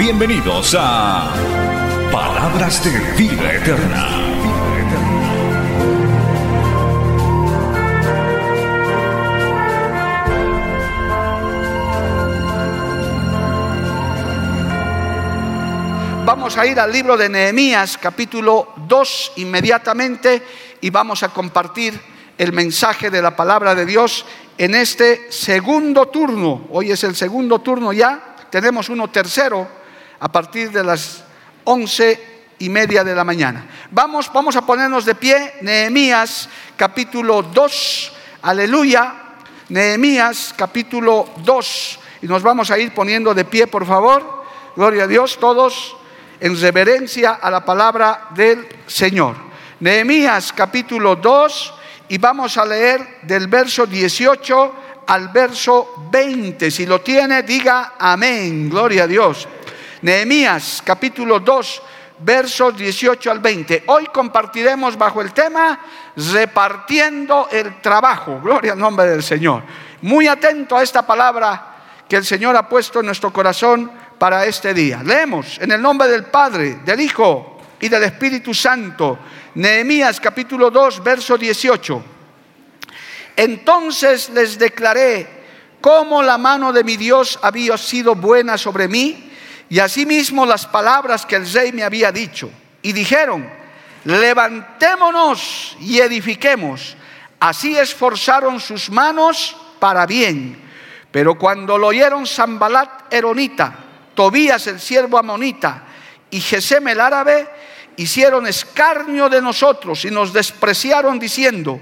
Bienvenidos a Palabras de Vida Eterna. Vamos a ir al libro de Nehemías, capítulo 2, inmediatamente, y vamos a compartir el mensaje de la palabra de Dios en este segundo turno. Hoy es el segundo turno ya, tenemos uno tercero a partir de las once y media de la mañana. Vamos, vamos a ponernos de pie, Nehemías, capítulo 2, aleluya, Nehemías, capítulo 2, y nos vamos a ir poniendo de pie, por favor. Gloria a Dios, todos en reverencia a la palabra del Señor. Nehemías capítulo 2 y vamos a leer del verso 18 al verso 20. Si lo tiene, diga amén. Gloria a Dios. Nehemías capítulo 2 versos 18 al 20. Hoy compartiremos bajo el tema repartiendo el trabajo. Gloria al nombre del Señor. Muy atento a esta palabra que el Señor ha puesto en nuestro corazón para este día. Leemos en el nombre del Padre, del Hijo y del Espíritu Santo. Nehemías capítulo 2, verso 18. Entonces les declaré cómo la mano de mi Dios había sido buena sobre mí y asimismo las palabras que el rey me había dicho. Y dijeron, levantémonos y edifiquemos. Así esforzaron sus manos para bien. Pero cuando lo oyeron Zambalat Eronita, Tobías el siervo amonita y Gesem el árabe hicieron escarnio de nosotros y nos despreciaron diciendo,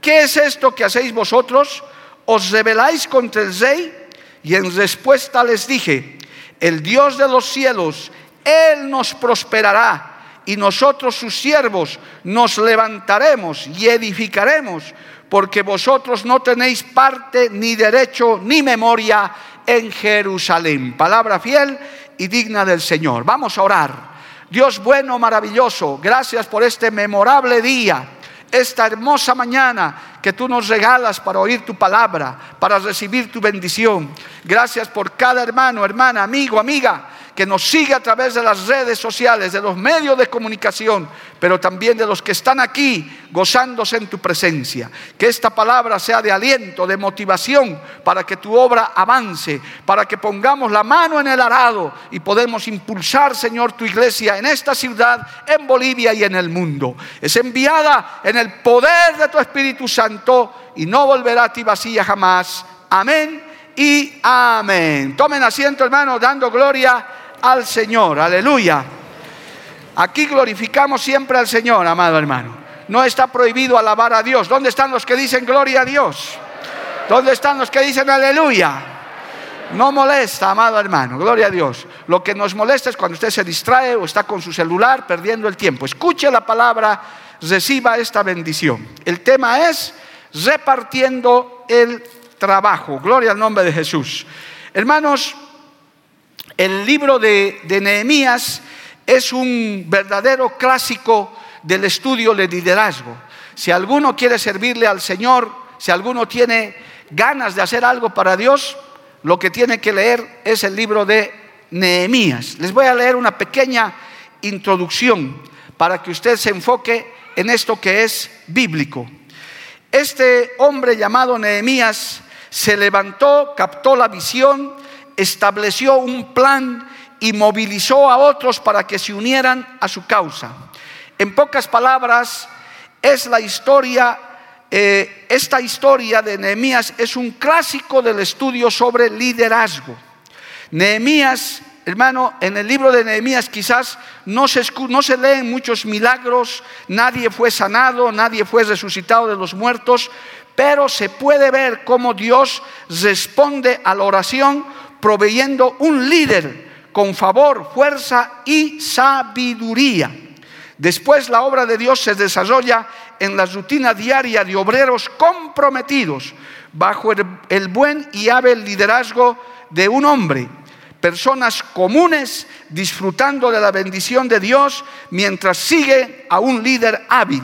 ¿qué es esto que hacéis vosotros? ¿Os rebeláis contra el rey? Y en respuesta les dije, el Dios de los cielos, Él nos prosperará y nosotros sus siervos nos levantaremos y edificaremos, porque vosotros no tenéis parte ni derecho ni memoria en Jerusalén. Palabra fiel y digna del Señor. Vamos a orar. Dios bueno, maravilloso, gracias por este memorable día, esta hermosa mañana que tú nos regalas para oír tu palabra, para recibir tu bendición. Gracias por cada hermano, hermana, amigo, amiga que nos sigue a través de las redes sociales, de los medios de comunicación, pero también de los que están aquí gozándose en tu presencia. Que esta palabra sea de aliento, de motivación para que tu obra avance, para que pongamos la mano en el arado y podemos impulsar, Señor, tu iglesia en esta ciudad, en Bolivia y en el mundo. Es enviada en el poder de tu Espíritu Santo y no volverá a ti vacía jamás. Amén y amén. Tomen asiento, hermanos, dando gloria al Señor. Aleluya. Aquí glorificamos siempre al Señor, amado hermano. No está prohibido alabar a Dios. ¿Dónde están los que dicen gloria a Dios? ¿Dónde están los que dicen aleluya? No molesta, amado hermano, gloria a Dios. Lo que nos molesta es cuando usted se distrae o está con su celular perdiendo el tiempo. Escuche la palabra, reciba esta bendición. El tema es repartiendo el trabajo. Gloria al nombre de Jesús. Hermanos, el libro de, Nehemías es un verdadero clásico del estudio de liderazgo. Si alguno quiere servirle al Señor, si alguno tiene ganas de hacer algo para Dios, lo que tiene que leer es el libro de Nehemías. Les voy a leer una pequeña introducción para que usted se enfoque en esto que es bíblico. Este hombre llamado Nehemías se levantó, captó la visión, estableció un plan y movilizó a otros para que se unieran a su causa. En pocas palabras, es la historia, eh, esta historia de Nehemías es un clásico del estudio sobre liderazgo. Nehemías, hermano, en el libro de Nehemías quizás no se, no se leen muchos milagros, nadie fue sanado, nadie fue resucitado de los muertos, pero se puede ver cómo Dios responde a la oración proveyendo un líder con favor, fuerza y sabiduría. Después la obra de Dios se desarrolla en la rutina diaria de obreros comprometidos bajo el, buen y hábil liderazgo de un hombre. Personas comunes disfrutando de la bendición de Dios mientras sigue a un líder hábil.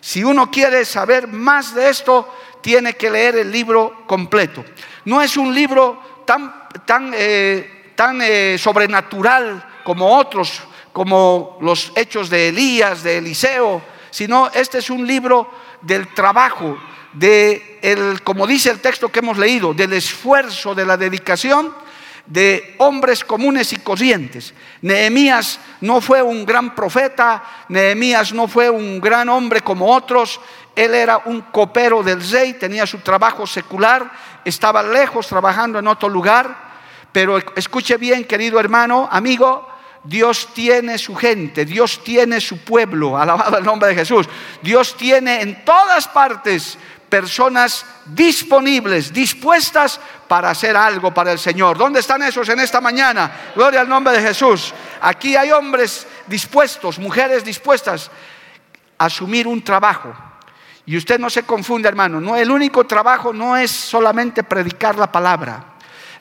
Si uno quiere saber más de esto, tiene que leer el libro completo. No es un libro tan, tan, eh, tan eh, sobrenatural como otros como los hechos de Elías, de Eliseo, sino este es un libro del trabajo, de el, como dice el texto que hemos leído, del esfuerzo, de la dedicación de hombres comunes y corrientes. Nehemías no fue un gran profeta, Nehemías no fue un gran hombre como otros, él era un copero del rey, tenía su trabajo secular, estaba lejos trabajando en otro lugar, pero escuche bien, querido hermano, amigo, Dios tiene su gente, Dios tiene su pueblo, alabado el nombre de Jesús. Dios tiene en todas partes personas disponibles, dispuestas para hacer algo para el Señor. ¿Dónde están esos en esta mañana? Gloria al nombre de Jesús. Aquí hay hombres dispuestos, mujeres dispuestas a asumir un trabajo. Y usted no se confunda, hermano, no el único trabajo no es solamente predicar la palabra.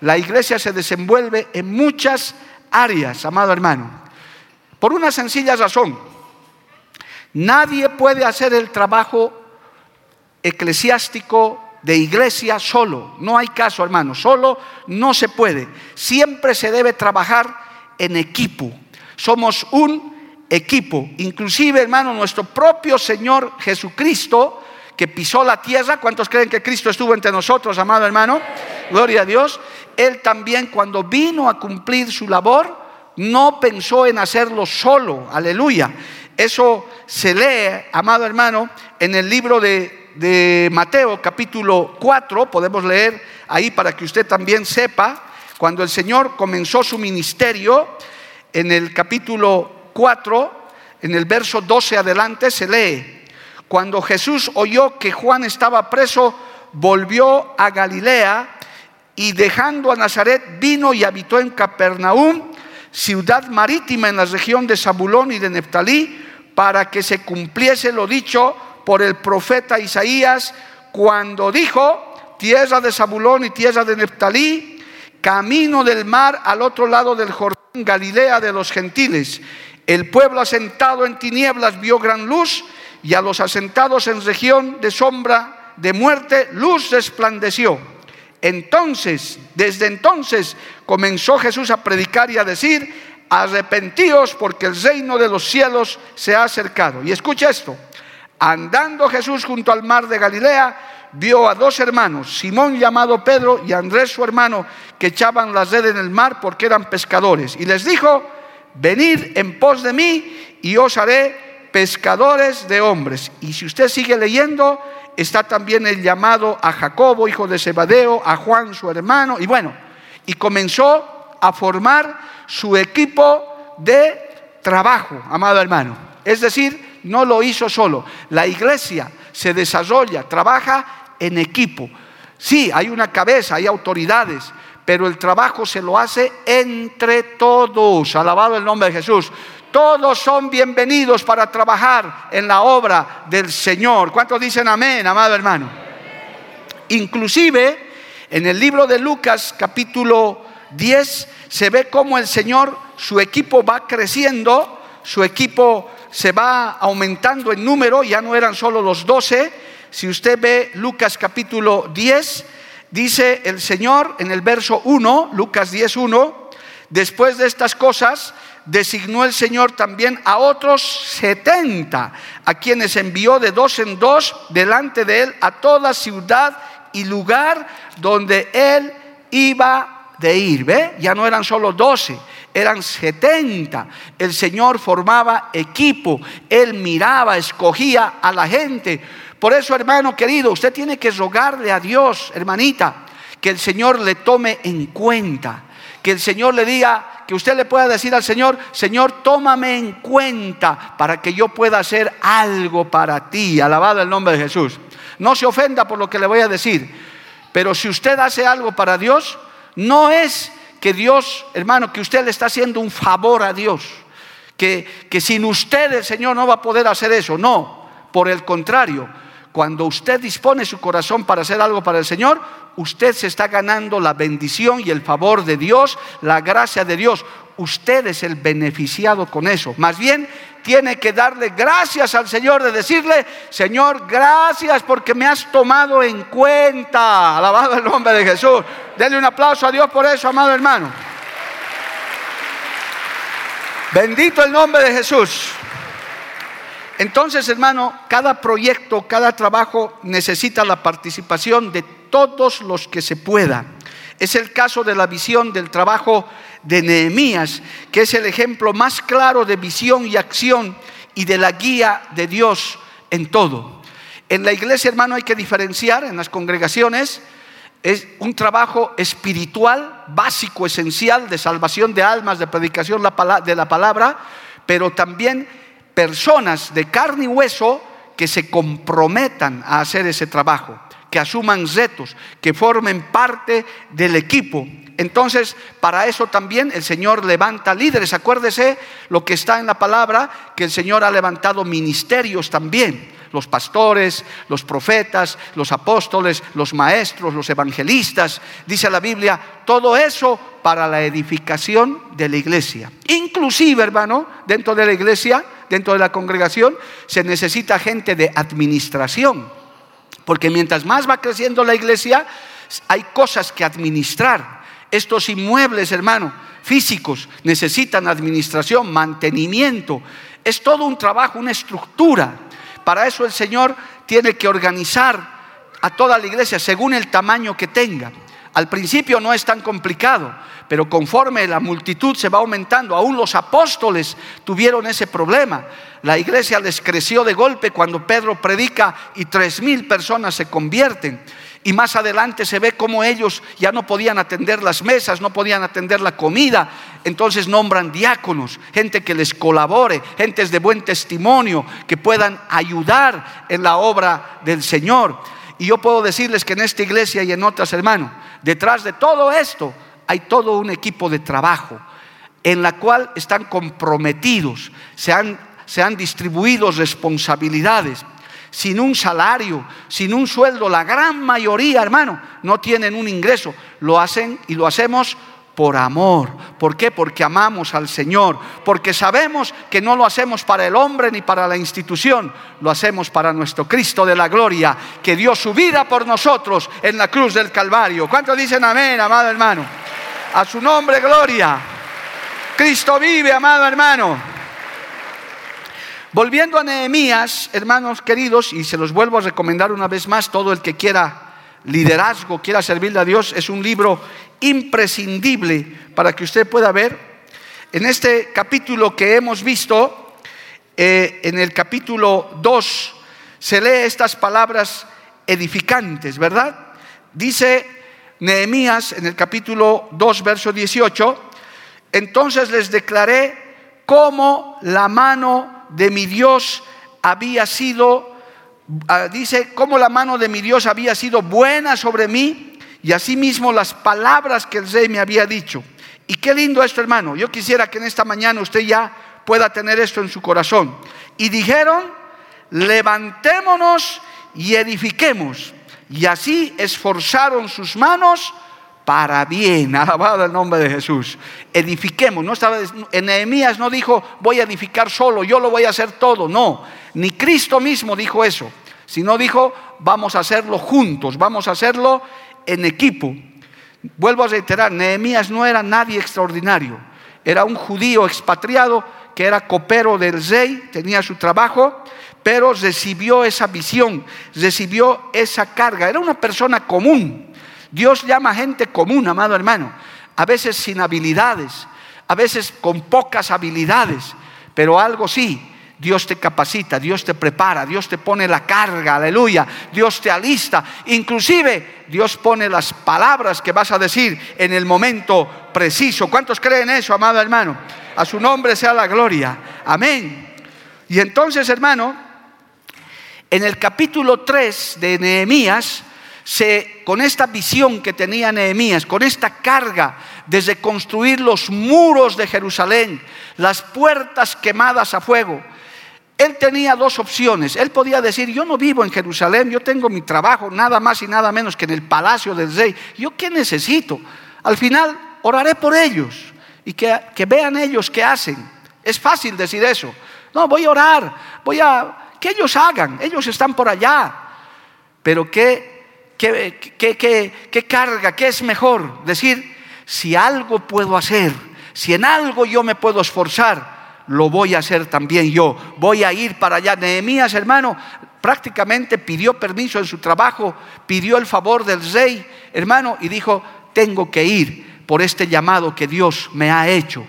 La iglesia se desenvuelve en muchas áreas, amado hermano. Por una sencilla razón. Nadie puede hacer el trabajo eclesiástico de iglesia solo. No hay caso, hermano. Solo no se puede. Siempre se debe trabajar en equipo. Somos un equipo. Inclusive, hermano, nuestro propio Señor Jesucristo, que pisó la tierra. ¿Cuántos creen que Cristo estuvo entre nosotros, amado hermano? Gloria a Dios. Él también cuando vino a cumplir su labor, no pensó en hacerlo solo. Aleluya. Eso se lee, amado hermano, en el libro de, de Mateo capítulo 4. Podemos leer ahí para que usted también sepa. Cuando el Señor comenzó su ministerio, en el capítulo 4, en el verso 12 adelante, se lee, cuando Jesús oyó que Juan estaba preso, volvió a Galilea y dejando a Nazaret vino y habitó en Capernaum, ciudad marítima en la región de Zabulón y de Neftalí, para que se cumpliese lo dicho por el profeta Isaías cuando dijo, tierra de Zabulón y tierra de Neftalí, camino del mar al otro lado del Jordán, Galilea de los gentiles. El pueblo asentado en tinieblas vio gran luz y a los asentados en región de sombra de muerte, luz resplandeció. Entonces, desde entonces comenzó Jesús a predicar y a decir, arrepentíos porque el reino de los cielos se ha acercado. Y escucha esto, andando Jesús junto al mar de Galilea, vio a dos hermanos, Simón llamado Pedro y Andrés su hermano, que echaban la red en el mar porque eran pescadores. Y les dijo, venid en pos de mí y os haré pescadores de hombres. Y si usted sigue leyendo, está también el llamado a Jacobo, hijo de Zebadeo, a Juan, su hermano, y bueno, y comenzó a formar su equipo de trabajo, amado hermano. Es decir, no lo hizo solo. La iglesia se desarrolla, trabaja en equipo. Sí, hay una cabeza, hay autoridades, pero el trabajo se lo hace entre todos. Alabado el nombre de Jesús. Todos son bienvenidos para trabajar en la obra del Señor. ¿Cuántos dicen amén, amado hermano? Inclusive en el libro de Lucas capítulo 10 se ve cómo el Señor, su equipo va creciendo, su equipo se va aumentando en número, ya no eran solo los doce. Si usted ve Lucas capítulo 10, dice el Señor en el verso 1, Lucas 10, 1, después de estas cosas, designó el Señor también a otros setenta, a quienes envió de dos en dos delante de él a toda ciudad y lugar donde él iba de ir. ¿Ve? Ya no eran solo doce, eran setenta. El Señor formaba equipo, él miraba, escogía a la gente. Por eso, hermano querido, usted tiene que rogarle a Dios, hermanita, que el Señor le tome en cuenta, que el Señor le diga, que usted le pueda decir al Señor, Señor, tómame en cuenta para que yo pueda hacer algo para ti. Alabado el nombre de Jesús. No se ofenda por lo que le voy a decir, pero si usted hace algo para Dios, no es que Dios, hermano, que usted le está haciendo un favor a Dios. Que, que sin usted el Señor no va a poder hacer eso. No, por el contrario, cuando usted dispone su corazón para hacer algo para el Señor, usted se está ganando la bendición y el favor de Dios, la gracia de Dios. Usted es el beneficiado con eso. Más bien, tiene que darle gracias al Señor, de decirle, Señor, gracias porque me has tomado en cuenta. Alabado el nombre de Jesús. Denle un aplauso a Dios por eso, amado hermano. Bendito el nombre de Jesús. Entonces, hermano, cada proyecto, cada trabajo necesita la participación de todos los que se pueda. Es el caso de la visión del trabajo de Nehemías, que es el ejemplo más claro de visión y acción y de la guía de Dios en todo. En la iglesia, hermano, hay que diferenciar en las congregaciones. Es un trabajo espiritual, básico, esencial, de salvación de almas, de predicación de la palabra, pero también personas de carne y hueso que se comprometan a hacer ese trabajo, que asuman retos, que formen parte del equipo. Entonces, para eso también el Señor levanta líderes. Acuérdese lo que está en la palabra, que el Señor ha levantado ministerios también los pastores, los profetas, los apóstoles, los maestros, los evangelistas, dice la Biblia, todo eso para la edificación de la iglesia. Inclusive, hermano, dentro de la iglesia, dentro de la congregación, se necesita gente de administración, porque mientras más va creciendo la iglesia, hay cosas que administrar. Estos inmuebles, hermano, físicos, necesitan administración, mantenimiento. Es todo un trabajo, una estructura. Para eso el Señor tiene que organizar a toda la iglesia según el tamaño que tenga. Al principio no es tan complicado, pero conforme la multitud se va aumentando, aún los apóstoles tuvieron ese problema. La iglesia les creció de golpe cuando Pedro predica y tres mil personas se convierten. Y más adelante se ve cómo ellos ya no podían atender las mesas, no podían atender la comida. Entonces nombran diáconos, gente que les colabore, gentes de buen testimonio, que puedan ayudar en la obra del Señor. Y yo puedo decirles que en esta iglesia y en otras, hermanos, detrás de todo esto hay todo un equipo de trabajo en la cual están comprometidos, se han, se han distribuido responsabilidades sin un salario, sin un sueldo. La gran mayoría, hermano, no tienen un ingreso. Lo hacen y lo hacemos por amor. ¿Por qué? Porque amamos al Señor, porque sabemos que no lo hacemos para el hombre ni para la institución, lo hacemos para nuestro Cristo de la gloria, que dio su vida por nosotros en la cruz del Calvario. ¿Cuántos dicen amén, amado hermano? A su nombre, gloria. Cristo vive, amado hermano. Volviendo a Nehemías, hermanos queridos, y se los vuelvo a recomendar una vez más, todo el que quiera liderazgo, quiera servirle a Dios, es un libro imprescindible para que usted pueda ver. En este capítulo que hemos visto, eh, en el capítulo 2, se lee estas palabras edificantes, ¿verdad? Dice Nehemías en el capítulo 2, verso 18, entonces les declaré cómo la mano de mi Dios había sido, ah, dice, cómo la mano de mi Dios había sido buena sobre mí y asimismo las palabras que el rey me había dicho. Y qué lindo esto, hermano. Yo quisiera que en esta mañana usted ya pueda tener esto en su corazón. Y dijeron, levantémonos y edifiquemos. Y así esforzaron sus manos para bien. Alabado el nombre de Jesús. Edifiquemos. No estaba, en Nehemías no dijo, voy a edificar solo, yo lo voy a hacer todo. No, ni Cristo mismo dijo eso, sino dijo, vamos a hacerlo juntos, vamos a hacerlo en equipo. Vuelvo a reiterar, Nehemías no era nadie extraordinario. Era un judío expatriado que era copero del rey, tenía su trabajo, pero recibió esa visión, recibió esa carga. Era una persona común Dios llama a gente común, amado hermano, a veces sin habilidades, a veces con pocas habilidades, pero algo sí, Dios te capacita, Dios te prepara, Dios te pone la carga, aleluya, Dios te alista, inclusive Dios pone las palabras que vas a decir en el momento preciso. ¿Cuántos creen eso, amado hermano? A su nombre sea la gloria. Amén. Y entonces, hermano, en el capítulo 3 de Nehemías, con esta visión que tenía Nehemías, con esta carga desde construir los muros de Jerusalén, las puertas quemadas a fuego, él tenía dos opciones. Él podía decir, yo no vivo en Jerusalén, yo tengo mi trabajo nada más y nada menos que en el palacio del rey. ¿Yo qué necesito? Al final oraré por ellos y que, que vean ellos qué hacen. Es fácil decir eso. No, voy a orar, voy a... Que ellos hagan, ellos están por allá. Pero qué, qué, qué, qué, qué carga, qué es mejor decir, si algo puedo hacer, si en algo yo me puedo esforzar, lo voy a hacer también yo. Voy a ir para allá. Nehemías, hermano, prácticamente pidió permiso en su trabajo, pidió el favor del rey, hermano, y dijo, tengo que ir por este llamado que Dios me ha hecho.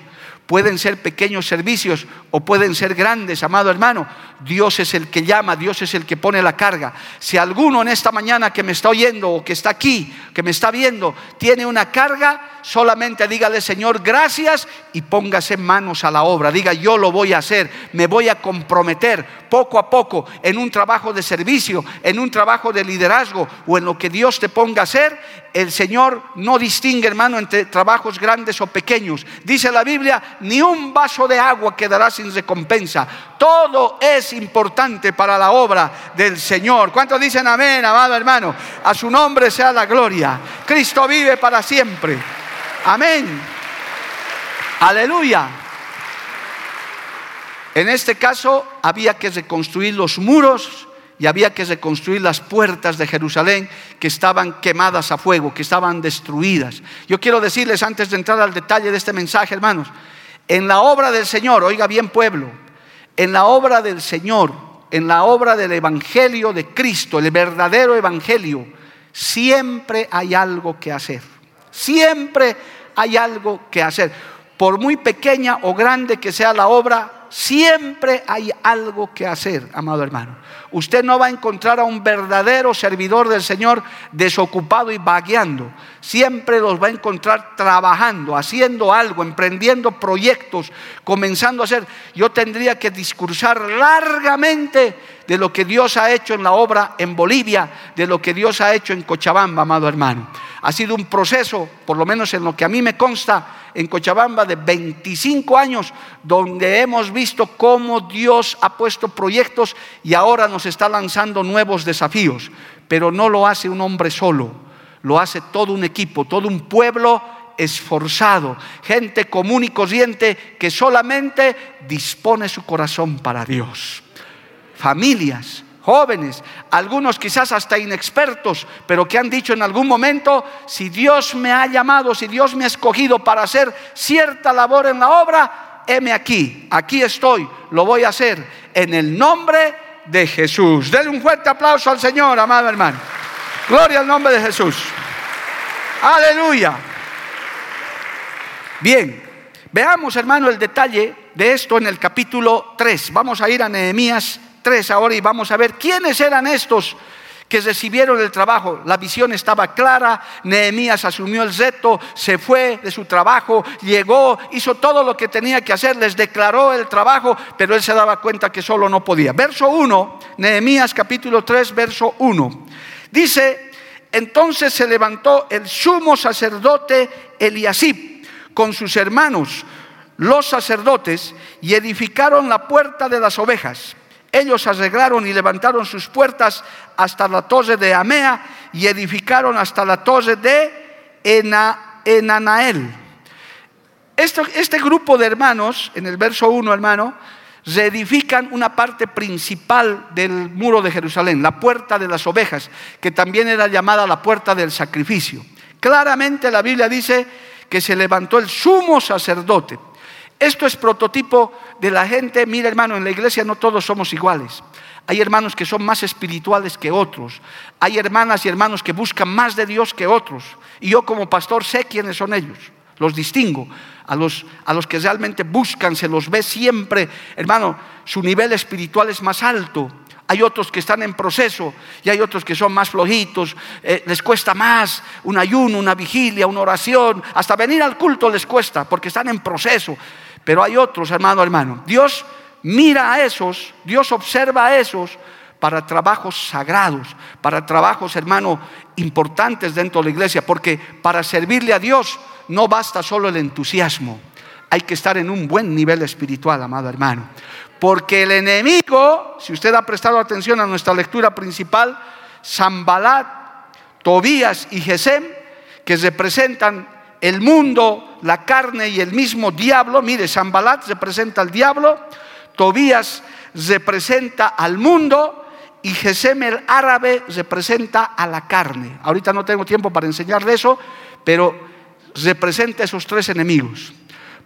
Pueden ser pequeños servicios o pueden ser grandes, amado hermano. Dios es el que llama, Dios es el que pone la carga. Si alguno en esta mañana que me está oyendo o que está aquí, que me está viendo, tiene una carga, solamente dígale, Señor, gracias y póngase manos a la obra. Diga, yo lo voy a hacer, me voy a comprometer poco a poco en un trabajo de servicio, en un trabajo de liderazgo o en lo que Dios te ponga a hacer. El Señor no distingue, hermano, entre trabajos grandes o pequeños. Dice la Biblia, ni un vaso de agua quedará sin recompensa. Todo es importante para la obra del Señor. ¿Cuántos dicen amén, amado hermano? A su nombre sea la gloria. Cristo vive para siempre. Amén. Aleluya. En este caso había que reconstruir los muros y había que reconstruir las puertas de Jerusalén que estaban quemadas a fuego, que estaban destruidas. Yo quiero decirles antes de entrar al detalle de este mensaje, hermanos, en la obra del Señor, oiga bien pueblo, en la obra del Señor, en la obra del Evangelio de Cristo, el verdadero Evangelio, siempre hay algo que hacer. Siempre hay algo que hacer. Por muy pequeña o grande que sea la obra, siempre hay algo que hacer, amado hermano. Usted no va a encontrar a un verdadero servidor del Señor desocupado y vagueando. Siempre los va a encontrar trabajando, haciendo algo, emprendiendo proyectos, comenzando a hacer. Yo tendría que discursar largamente de lo que Dios ha hecho en la obra en Bolivia, de lo que Dios ha hecho en Cochabamba, amado hermano. Ha sido un proceso, por lo menos en lo que a mí me consta, en Cochabamba de 25 años, donde hemos visto cómo Dios ha puesto proyectos y ahora nos está lanzando nuevos desafíos. Pero no lo hace un hombre solo, lo hace todo un equipo, todo un pueblo esforzado, gente común y corriente que solamente dispone su corazón para Dios. Familias, jóvenes, algunos quizás hasta inexpertos, pero que han dicho en algún momento, si Dios me ha llamado, si Dios me ha escogido para hacer cierta labor en la obra, heme aquí, aquí estoy, lo voy a hacer en el nombre de Jesús. Denle un fuerte aplauso al Señor, amado hermano. Gloria al nombre de Jesús. Aleluya. Bien, veamos hermano el detalle de esto en el capítulo 3. Vamos a ir a Nehemías 3 ahora y vamos a ver quiénes eran estos que recibieron el trabajo. La visión estaba clara, Nehemías asumió el reto, se fue de su trabajo, llegó, hizo todo lo que tenía que hacer, les declaró el trabajo, pero él se daba cuenta que solo no podía. Verso 1, Nehemías capítulo 3, verso 1. Dice, entonces se levantó el sumo sacerdote Eliasib con sus hermanos, los sacerdotes, y edificaron la puerta de las ovejas ellos arreglaron y levantaron sus puertas hasta la torre de Amea y edificaron hasta la torre de Enanael. Este, este grupo de hermanos, en el verso 1, hermano, reedifican una parte principal del muro de Jerusalén, la puerta de las ovejas, que también era llamada la puerta del sacrificio. Claramente la Biblia dice que se levantó el sumo sacerdote. Esto es prototipo de la gente. Mira, hermano, en la iglesia no todos somos iguales. Hay hermanos que son más espirituales que otros. Hay hermanas y hermanos que buscan más de Dios que otros. Y yo como pastor sé quiénes son ellos. Los distingo. A los, a los que realmente buscan, se los ve siempre. Hermano, su nivel espiritual es más alto. Hay otros que están en proceso y hay otros que son más flojitos, eh, les cuesta más un ayuno, una vigilia, una oración, hasta venir al culto les cuesta porque están en proceso. Pero hay otros, hermano, hermano. Dios mira a esos, Dios observa a esos para trabajos sagrados, para trabajos, hermano, importantes dentro de la iglesia, porque para servirle a Dios no basta solo el entusiasmo, hay que estar en un buen nivel espiritual, amado hermano. Porque el enemigo, si usted ha prestado atención a nuestra lectura principal, Zambalat, Tobías y Gesem, que representan el mundo, la carne y el mismo diablo. Mire, Zambalat representa al diablo, Tobías representa al mundo y Gesem el árabe representa a la carne. Ahorita no tengo tiempo para enseñarle eso, pero representa esos tres enemigos.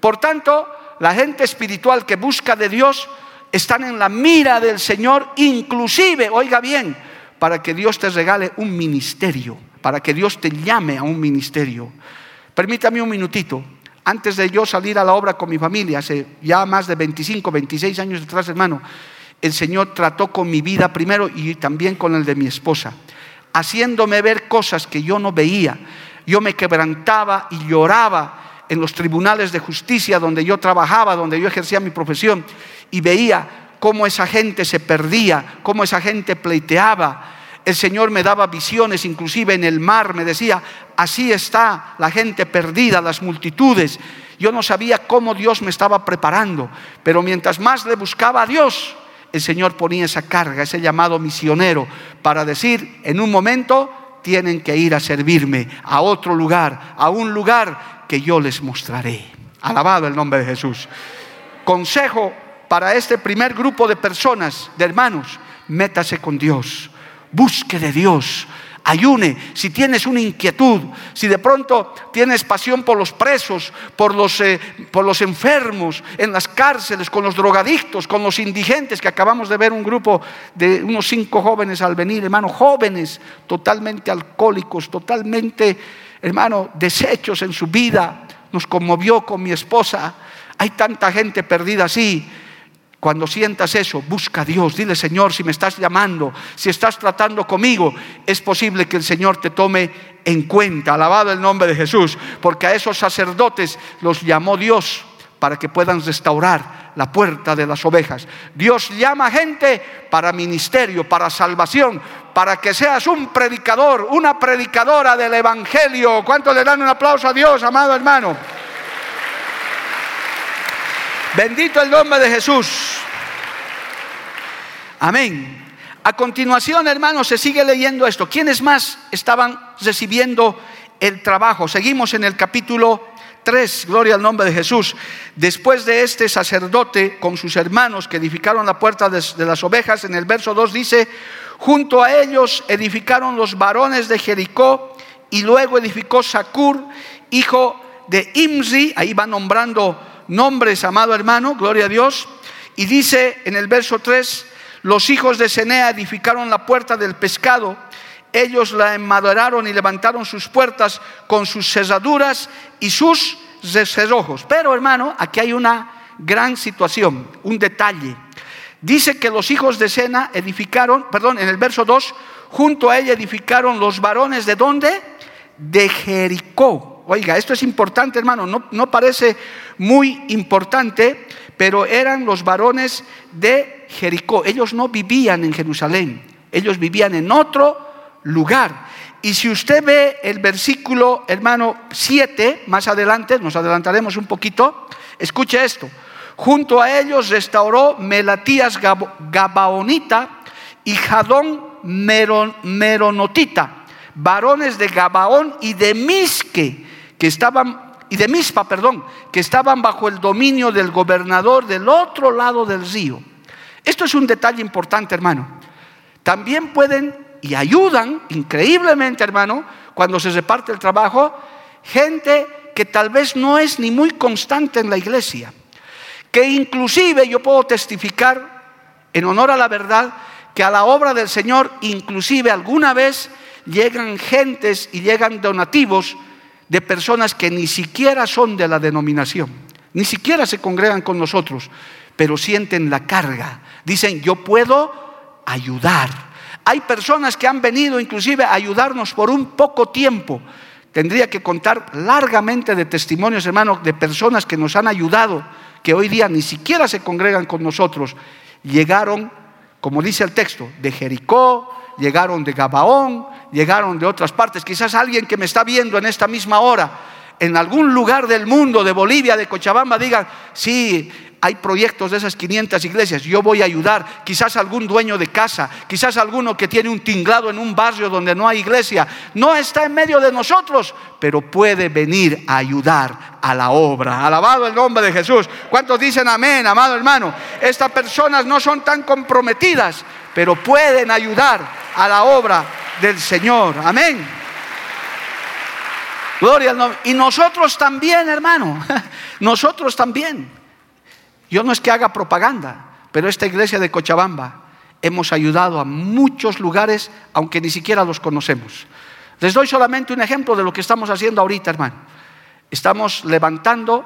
Por tanto, la gente espiritual que busca de Dios están en la mira del Señor, inclusive, oiga bien, para que Dios te regale un ministerio, para que Dios te llame a un ministerio. Permítame un minutito. Antes de yo salir a la obra con mi familia, hace ya más de 25, 26 años atrás, hermano, el Señor trató con mi vida primero y también con el de mi esposa, haciéndome ver cosas que yo no veía. Yo me quebrantaba y lloraba en los tribunales de justicia donde yo trabajaba, donde yo ejercía mi profesión, y veía cómo esa gente se perdía, cómo esa gente pleiteaba. El Señor me daba visiones, inclusive en el mar, me decía, así está la gente perdida, las multitudes. Yo no sabía cómo Dios me estaba preparando, pero mientras más le buscaba a Dios, el Señor ponía esa carga, ese llamado misionero, para decir, en un momento tienen que ir a servirme a otro lugar, a un lugar que yo les mostraré. Alabado el nombre de Jesús. Consejo para este primer grupo de personas, de hermanos, métase con Dios, busque de Dios, ayune, si tienes una inquietud, si de pronto tienes pasión por los presos, por los, eh, por los enfermos en las cárceles, con los drogadictos, con los indigentes, que acabamos de ver un grupo de unos cinco jóvenes al venir, hermano, jóvenes totalmente alcohólicos, totalmente, hermano, deshechos en su vida, nos conmovió con mi esposa. Hay tanta gente perdida así. Cuando sientas eso, busca a Dios. Dile, Señor, si me estás llamando, si estás tratando conmigo, es posible que el Señor te tome en cuenta. Alabado el nombre de Jesús. Porque a esos sacerdotes los llamó Dios para que puedan restaurar la puerta de las ovejas. Dios llama gente para ministerio, para salvación, para que seas un predicador, una predicadora del Evangelio. ¿Cuánto le dan un aplauso a Dios, amado hermano? Bendito el nombre de Jesús. Amén. A continuación, hermanos, se sigue leyendo esto. ¿Quiénes más estaban recibiendo el trabajo? Seguimos en el capítulo 3, gloria al nombre de Jesús. Después de este sacerdote con sus hermanos que edificaron la puerta de, las ovejas, en el verso 2 dice, junto a ellos edificaron los varones de Jericó y luego edificó Sacur, hijo de Imzi, ahí va nombrando nombres, amado hermano, gloria a Dios. Y dice en el verso 3, los hijos de Senea edificaron la puerta del pescado, ellos la enmaderaron y levantaron sus puertas con sus cesaduras y sus cerrojos. Pero hermano, aquí hay una gran situación, un detalle. Dice que los hijos de Sena edificaron, perdón, en el verso 2, junto a ella edificaron los varones de dónde? De Jericó. Oiga, esto es importante, hermano, no, parece muy importante, pero eran los varones de Jericó. Ellos no vivían en Jerusalén, ellos vivían en otro lugar. Y si usted ve el versículo, hermano, 7, más adelante, nos adelantaremos un poquito, escuche esto. Junto a ellos restauró Melatías Gabaonita y Jadón Meronotita, varones de Gabaón y de Misque, que estaban, y de Mispa, perdón, que estaban bajo el dominio del gobernador del otro lado del río. Esto es un detalle importante, hermano. También pueden y ayudan increíblemente, hermano, cuando se reparte el trabajo, gente que tal vez no es ni muy constante en la iglesia, que inclusive yo puedo testificar en honor a la verdad que a la obra del Señor inclusive alguna vez llegan gentes y llegan donativos de personas que ni siquiera son de la denominación, ni siquiera se congregan con nosotros, pero sienten la carga. Dicen, yo puedo ayudar. Hay personas que han venido inclusive a ayudarnos por un poco tiempo. Tendría que contar largamente de testimonios, hermanos, de personas que nos han ayudado, que hoy día ni siquiera se congregan con nosotros. Llegaron como dice el texto, de Jericó, llegaron de Gabaón, llegaron de otras partes. Quizás alguien que me está viendo en esta misma hora, en algún lugar del mundo, de Bolivia, de Cochabamba, diga, sí, hay proyectos de esas 500 iglesias, yo voy a ayudar. Quizás algún dueño de casa, quizás alguno que tiene un tinglado en un barrio donde no hay iglesia, no está en medio de nosotros, pero puede venir a ayudar a la obra. Alabado el nombre de Jesús. ¿Cuántos dicen amén, amado hermano? Estas personas no son tan comprometidas, pero pueden ayudar a la obra del Señor. Amén. Gloria al nombre. Y nosotros también, hermano. Nosotros también. Yo no es que haga propaganda, pero esta iglesia de Cochabamba hemos ayudado a muchos lugares, aunque ni siquiera los conocemos. Les doy solamente un ejemplo de lo que estamos haciendo ahorita, hermano. Estamos levantando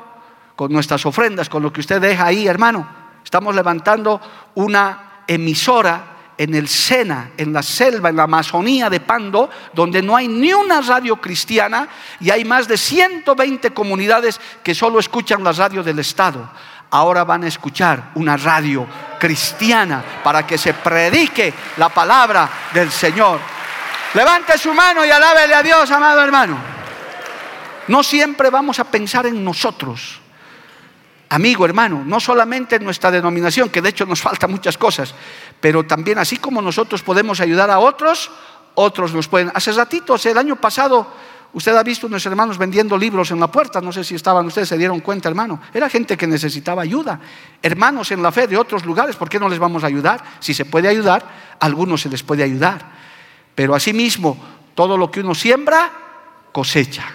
con nuestras ofrendas, con lo que usted deja ahí, hermano. Estamos levantando una emisora en el Sena, en la selva, en la Amazonía de Pando, donde no hay ni una radio cristiana y hay más de 120 comunidades que solo escuchan la radio del Estado ahora van a escuchar una radio cristiana para que se predique la palabra del Señor. Levante su mano y alábele a Dios, amado hermano. No siempre vamos a pensar en nosotros. Amigo, hermano, no solamente en nuestra denominación, que de hecho nos faltan muchas cosas, pero también así como nosotros podemos ayudar a otros, otros nos pueden. Hace ratitos, el año pasado, Usted ha visto a nuestros hermanos vendiendo libros en la puerta, no sé si estaban ustedes, se dieron cuenta, hermano. Era gente que necesitaba ayuda. Hermanos en la fe de otros lugares, ¿por qué no les vamos a ayudar? Si se puede ayudar, a algunos se les puede ayudar. Pero asimismo, todo lo que uno siembra, cosecha.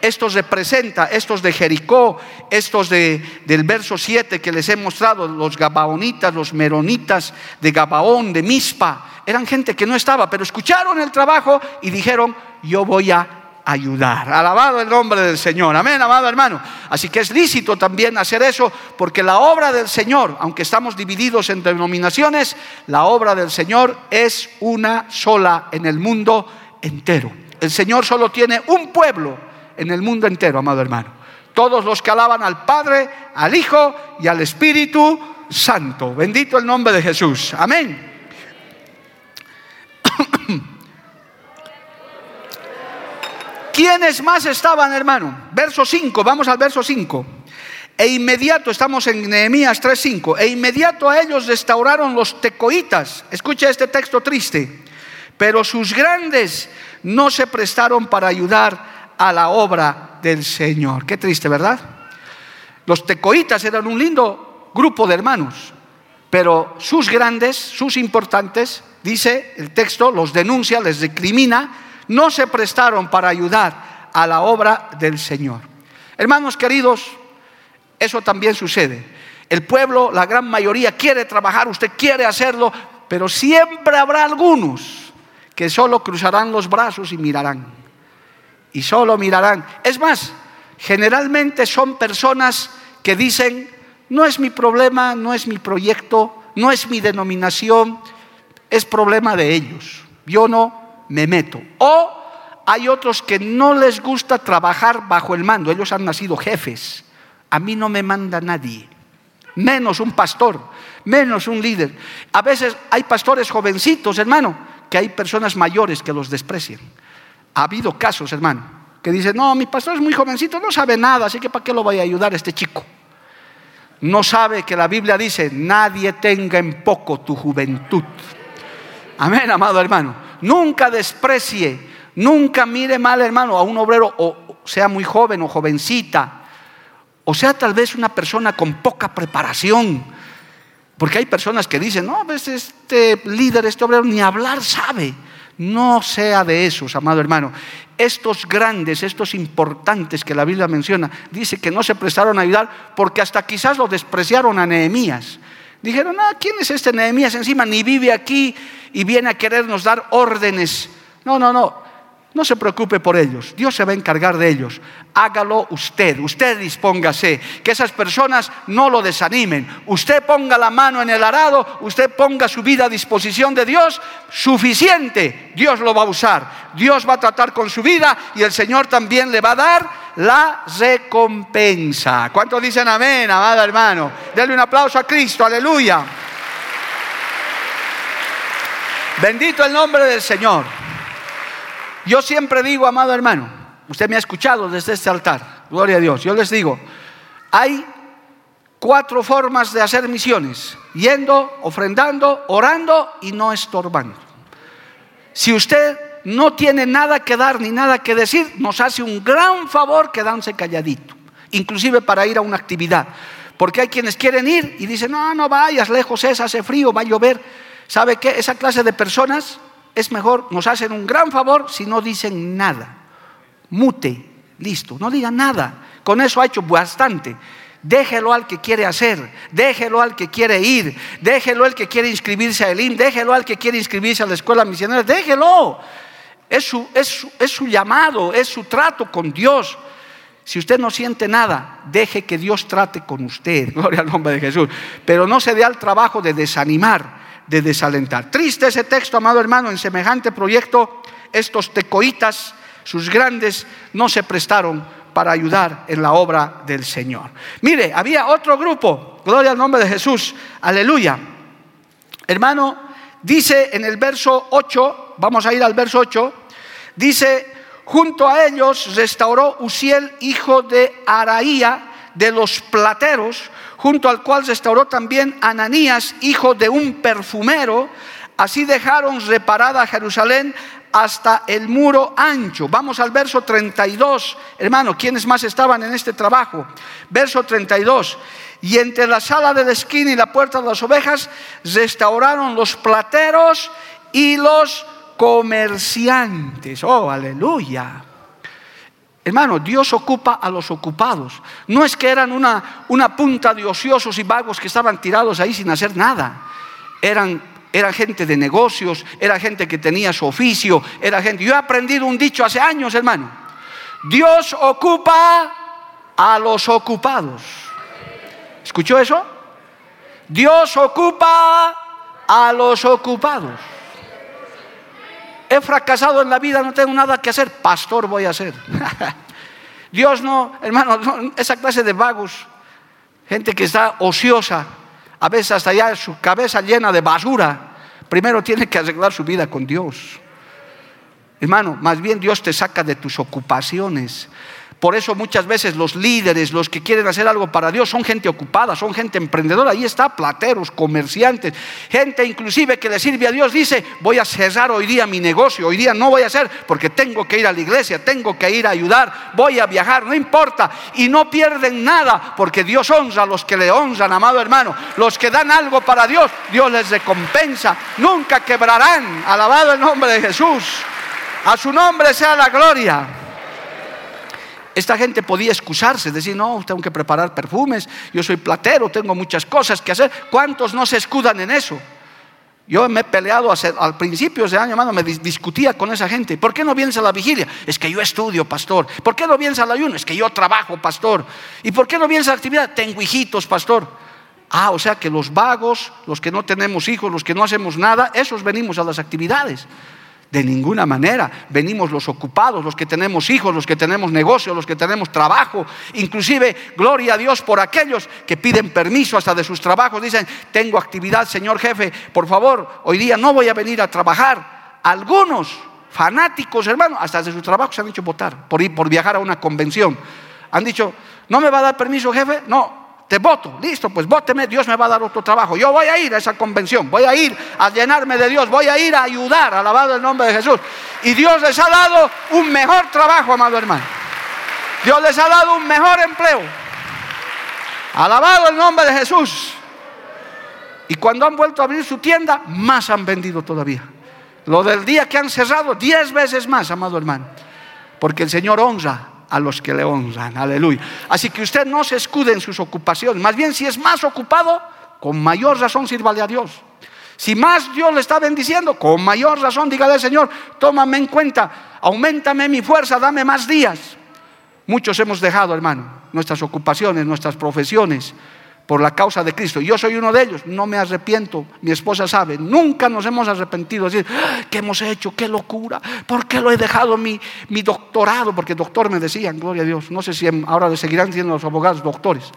Estos representa, estos de Jericó, estos de, del verso 7 que les he mostrado, los gabaonitas, los meronitas de Gabaón, de Mispa, eran gente que no estaba, pero escucharon el trabajo y dijeron, yo voy a ayudar. Alabado el nombre del Señor. Amén, amado hermano. Así que es lícito también hacer eso porque la obra del Señor, aunque estamos divididos en denominaciones, la obra del Señor es una sola en el mundo entero. El Señor solo tiene un pueblo en el mundo entero, amado hermano. Todos los que alaban al Padre, al Hijo y al Espíritu Santo. Bendito el nombre de Jesús. Amén. ¿Quiénes más estaban, hermano? Verso 5, vamos al verso 5. E inmediato, estamos en Nehemías 3:5, e inmediato a ellos restauraron los tecoitas. Escucha este texto triste. Pero sus grandes no se prestaron para ayudar a la obra del Señor. Qué triste, ¿verdad? Los tecoitas eran un lindo grupo de hermanos, pero sus grandes, sus importantes, dice el texto, los denuncia, les recrimina no se prestaron para ayudar a la obra del Señor. Hermanos queridos, eso también sucede. El pueblo, la gran mayoría quiere trabajar, usted quiere hacerlo, pero siempre habrá algunos que solo cruzarán los brazos y mirarán. Y solo mirarán. Es más, generalmente son personas que dicen, no es mi problema, no es mi proyecto, no es mi denominación, es problema de ellos. Yo no me meto. O hay otros que no les gusta trabajar bajo el mando. Ellos han nacido jefes. A mí no me manda nadie. Menos un pastor, menos un líder. A veces hay pastores jovencitos, hermano, que hay personas mayores que los desprecian. Ha habido casos, hermano, que dicen, no, mi pastor es muy jovencito, no sabe nada, así que ¿para qué lo voy a ayudar este chico? No sabe que la Biblia dice, nadie tenga en poco tu juventud. Amén, amado hermano. Nunca desprecie, nunca mire mal, hermano, a un obrero, o sea muy joven o jovencita, o sea tal vez una persona con poca preparación. Porque hay personas que dicen, no, pues este líder, este obrero, ni hablar sabe. No sea de esos, amado hermano. Estos grandes, estos importantes que la Biblia menciona, dice que no se prestaron a ayudar porque hasta quizás lo despreciaron a Nehemías. Dijeron, ah, ¿quién es este Nehemías encima? Ni vive aquí y viene a querernos dar órdenes. No, no, no. No se preocupe por ellos. Dios se va a encargar de ellos. Hágalo usted. Usted dispóngase. Que esas personas no lo desanimen. Usted ponga la mano en el arado. Usted ponga su vida a disposición de Dios. Suficiente. Dios lo va a usar. Dios va a tratar con su vida y el Señor también le va a dar la recompensa. ¿Cuántos dicen amén, amado hermano? Denle un aplauso a Cristo. Aleluya. Bendito el nombre del Señor. Yo siempre digo, amado hermano, usted me ha escuchado desde este altar, gloria a Dios, yo les digo, hay cuatro formas de hacer misiones, yendo, ofrendando, orando y no estorbando. Si usted no tiene nada que dar ni nada que decir, nos hace un gran favor quedándose calladito, inclusive para ir a una actividad. Porque hay quienes quieren ir y dicen, no, no vayas, lejos es, hace frío, va a llover. ¿Sabe qué? Esa clase de personas es mejor, nos hacen un gran favor si no dicen nada. Mute, listo, no diga nada. Con eso ha hecho bastante. Déjelo al que quiere hacer, déjelo al que quiere ir, déjelo al que quiere inscribirse a Elim, déjelo al que quiere inscribirse a la escuela misionera, déjelo. Es su, es, es su llamado, es su trato con Dios. Si usted no siente nada, deje que Dios trate con usted. Gloria al nombre de Jesús. Pero no se dé al trabajo de desanimar, de desalentar. Triste ese texto, amado hermano, en semejante proyecto, estos tecoitas, sus grandes, no se prestaron para ayudar en la obra del Señor. Mire, había otro grupo, gloria al nombre de Jesús, aleluya. Hermano, dice en el verso 8, vamos a ir al verso 8, dice, junto a ellos restauró Uziel, hijo de Araía, de los plateros, junto al cual restauró también Ananías, hijo de un perfumero. Así dejaron reparada Jerusalén hasta el muro ancho. Vamos al verso 32, hermano, ¿quiénes más estaban en este trabajo? Verso 32. Y entre la sala de la esquina y la puerta de las ovejas restauraron los plateros y los comerciantes. Oh, aleluya. Hermano, Dios ocupa a los ocupados. No es que eran una, una punta de ociosos y vagos que estaban tirados ahí sin hacer nada. Eran era gente de negocios, era gente que tenía su oficio, era gente... Yo he aprendido un dicho hace años, hermano. Dios ocupa a los ocupados. ¿Escuchó eso? Dios ocupa a los ocupados. He fracasado en la vida, no tengo nada que hacer. Pastor voy a ser. Dios no, hermano, esa clase de vagos, gente que está ociosa, a veces hasta ya su cabeza llena de basura, primero tiene que arreglar su vida con Dios. Hermano, más bien Dios te saca de tus ocupaciones. Por eso muchas veces los líderes, los que quieren hacer algo para Dios, son gente ocupada, son gente emprendedora. Ahí está, plateros, comerciantes, gente inclusive que le sirve a Dios. Dice, voy a cerrar hoy día mi negocio, hoy día no voy a hacer porque tengo que ir a la iglesia, tengo que ir a ayudar, voy a viajar, no importa. Y no pierden nada porque Dios honra a los que le honran, amado hermano. Los que dan algo para Dios, Dios les recompensa. Nunca quebrarán. Alabado el nombre de Jesús. A su nombre sea la gloria. Esta gente podía excusarse, decir, no, tengo que preparar perfumes, yo soy platero, tengo muchas cosas que hacer. ¿Cuántos no se escudan en eso? Yo me he peleado al principio de año, hermano, me discutía con esa gente. ¿Por qué no vienes a la vigilia? Es que yo estudio, pastor. ¿Por qué no vienes al ayuno? Es que yo trabajo, pastor. ¿Y por qué no vienes a la actividad? Tengo hijitos, pastor. Ah, o sea que los vagos, los que no tenemos hijos, los que no hacemos nada, esos venimos a las actividades. De ninguna manera. Venimos los ocupados, los que tenemos hijos, los que tenemos negocios, los que tenemos trabajo. Inclusive, gloria a Dios por aquellos que piden permiso hasta de sus trabajos. Dicen, tengo actividad, señor jefe, por favor, hoy día no voy a venir a trabajar. Algunos fanáticos, hermanos, hasta de sus trabajos se han hecho votar por, ir, por viajar a una convención. Han dicho, ¿no me va a dar permiso, jefe? No, te voto, listo, pues vóteme, Dios me va a dar otro trabajo. Yo voy a ir a esa convención, voy a ir a llenarme de Dios, voy a ir a ayudar, alabado el nombre de Jesús. Y Dios les ha dado un mejor trabajo, amado hermano. Dios les ha dado un mejor empleo. Alabado el nombre de Jesús. Y cuando han vuelto a abrir su tienda, más han vendido todavía. Lo del día que han cerrado, diez veces más, amado hermano. Porque el Señor honra a los que le honran. Aleluya. Así que usted no se escude en sus ocupaciones. Más bien, si es más ocupado, con mayor razón sírvale a Dios. Si más Dios le está bendiciendo, con mayor razón dígale al Señor, tómame en cuenta, aumentame mi fuerza, dame más días. Muchos hemos dejado, hermano, nuestras ocupaciones, nuestras profesiones, por la causa de Cristo. Yo soy uno de ellos, no me arrepiento, mi esposa sabe, nunca nos hemos arrepentido, decir, ah, ¿qué hemos hecho? ¿Qué locura? ¿Por qué lo he dejado mi, mi doctorado? Porque doctor me decían, gloria a Dios, no sé si ahora le seguirán siendo los abogados doctores,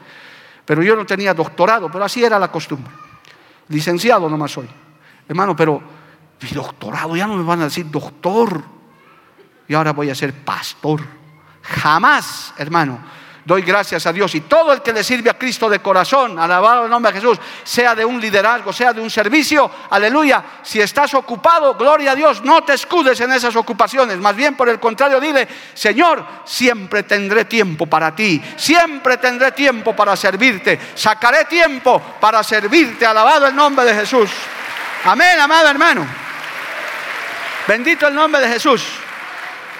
pero yo no tenía doctorado, pero así era la costumbre. Licenciado nomás soy. Hermano, pero mi doctorado, ya no me van a decir doctor, y ahora voy a ser pastor. Jamás, hermano. Doy gracias a Dios y todo el que le sirve a Cristo de corazón, alabado el nombre de Jesús, sea de un liderazgo, sea de un servicio, aleluya. Si estás ocupado, gloria a Dios, no te escudes en esas ocupaciones. Más bien, por el contrario, dile, Señor, siempre tendré tiempo para ti, siempre tendré tiempo para servirte, sacaré tiempo para servirte, alabado el nombre de Jesús. Amén, amado hermano. Bendito el nombre de Jesús.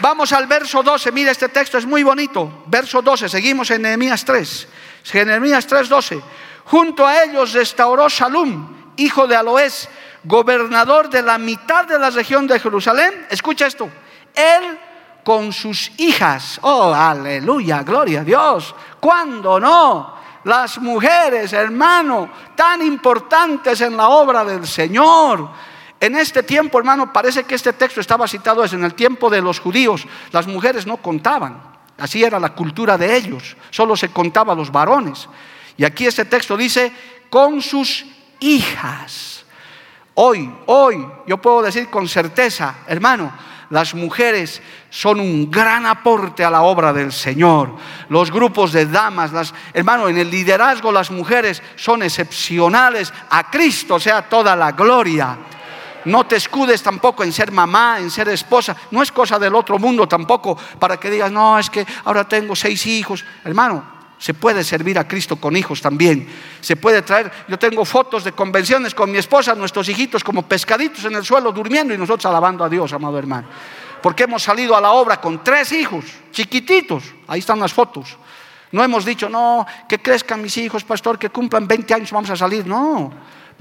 Vamos al verso 12. Mira, este texto es muy bonito. Verso 12. Seguimos en Nehemías 3. Nehemías 3, 12. Junto a ellos restauró Shalom, hijo de Aloés, gobernador de la mitad de la región de Jerusalén. Escucha esto. Él con sus hijas. Oh, aleluya, gloria a Dios. ¿Cuándo no? Las mujeres, hermano, tan importantes en la obra del Señor en este tiempo, hermano, parece que este texto estaba citado es en el tiempo de los judíos. Las mujeres no contaban. Así era la cultura de ellos. Solo se contaba a los varones. Y aquí este texto dice, con sus hijas. Hoy, hoy, yo puedo decir con certeza, hermano, las mujeres son un gran aporte a la obra del Señor. Los grupos de damas, las, hermano, en el liderazgo las mujeres son excepcionales. A Cristo sea toda la gloria. No te escudes tampoco en ser mamá, en ser esposa. No es cosa del otro mundo tampoco para que digas, no, es que ahora tengo seis hijos. Hermano, se puede servir a Cristo con hijos también. Se puede traer, yo tengo fotos de convenciones con mi esposa, nuestros hijitos como pescaditos en el suelo durmiendo y nosotros alabando a Dios, amado hermano. Porque hemos salido a la obra con tres hijos, chiquititos. Ahí están las fotos. No hemos dicho, no, que crezcan mis hijos, pastor, que cumplan 20 años, vamos a salir. No.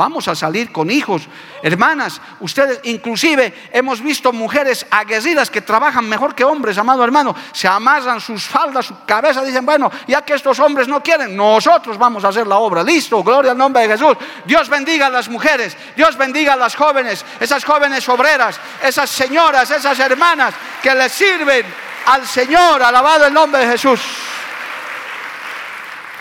Vamos a salir con hijos. Hermanas, ustedes inclusive hemos visto mujeres aguerridas que trabajan mejor que hombres, amado hermano. Se amarran sus faldas, su cabeza, dicen, bueno, ya que estos hombres no quieren, nosotros vamos a hacer la obra. Listo, gloria al nombre de Jesús. Dios bendiga a las mujeres, Dios bendiga a las jóvenes, esas jóvenes obreras, esas señoras, esas hermanas que le sirven al Señor, alabado el nombre de Jesús.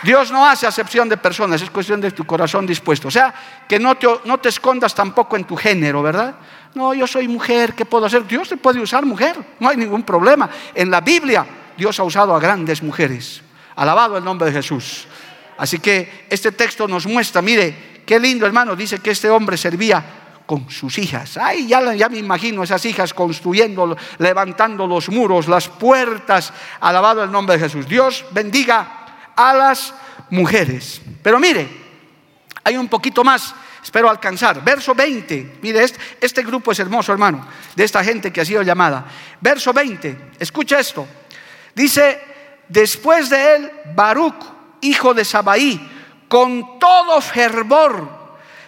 Dios no hace acepción de personas, es cuestión de tu corazón dispuesto. O sea, que no te, no te escondas tampoco en tu género, ¿verdad? No, yo soy mujer, ¿qué puedo hacer? Dios te puede usar mujer, no hay ningún problema. En la Biblia, Dios ha usado a grandes mujeres. Alabado el nombre de Jesús. Así que este texto nos muestra, mire, qué lindo hermano, dice que este hombre servía con sus hijas. Ay, ya, ya me imagino esas hijas construyendo, levantando los muros, las puertas. Alabado el nombre de Jesús. Dios bendiga a las mujeres. Pero mire, hay un poquito más, espero alcanzar. Verso 20, mire, este, este, grupo es hermoso, hermano, de esta gente que ha sido llamada. Verso 20, escucha esto. Dice, después de él, Baruch, hijo de Sabaí, con todo fervor,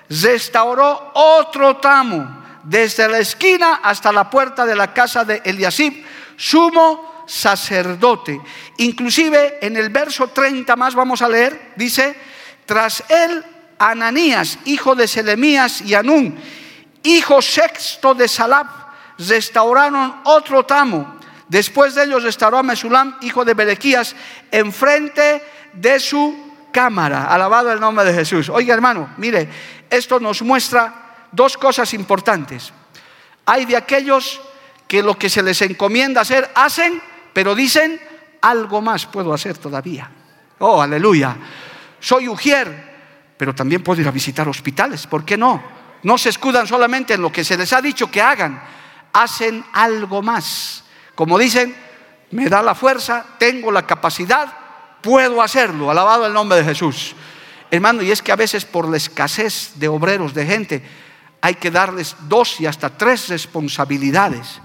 restauró otro tramo, desde la esquina hasta la puerta de la casa de Eliasib, sumo sacerdote. Inclusive en el verso 30 más vamos a leer, dice, tras él Ananías, hijo de Selemías y Anún, hijo sexto de Salab, restauraron otro tramo. Después de ellos restauró a Mesulam, hijo de Berequías, enfrente de su cámara. Alabado el nombre de Jesús. Oiga hermano, mire, esto nos muestra dos cosas importantes. Hay de aquellos que lo que se les encomienda hacer, hacen pero dicen, algo más puedo hacer todavía. Oh, aleluya. Soy ujier, pero también puedo ir a visitar hospitales. ¿Por qué no? No se escudan solamente en lo que se les ha dicho que hagan. Hacen algo más. Como dicen, me da la fuerza, tengo la capacidad, puedo hacerlo. Alabado el nombre de Jesús. Hermano, y es que a veces por la escasez de obreros, de gente, hay que darles dos y hasta tres responsabilidades.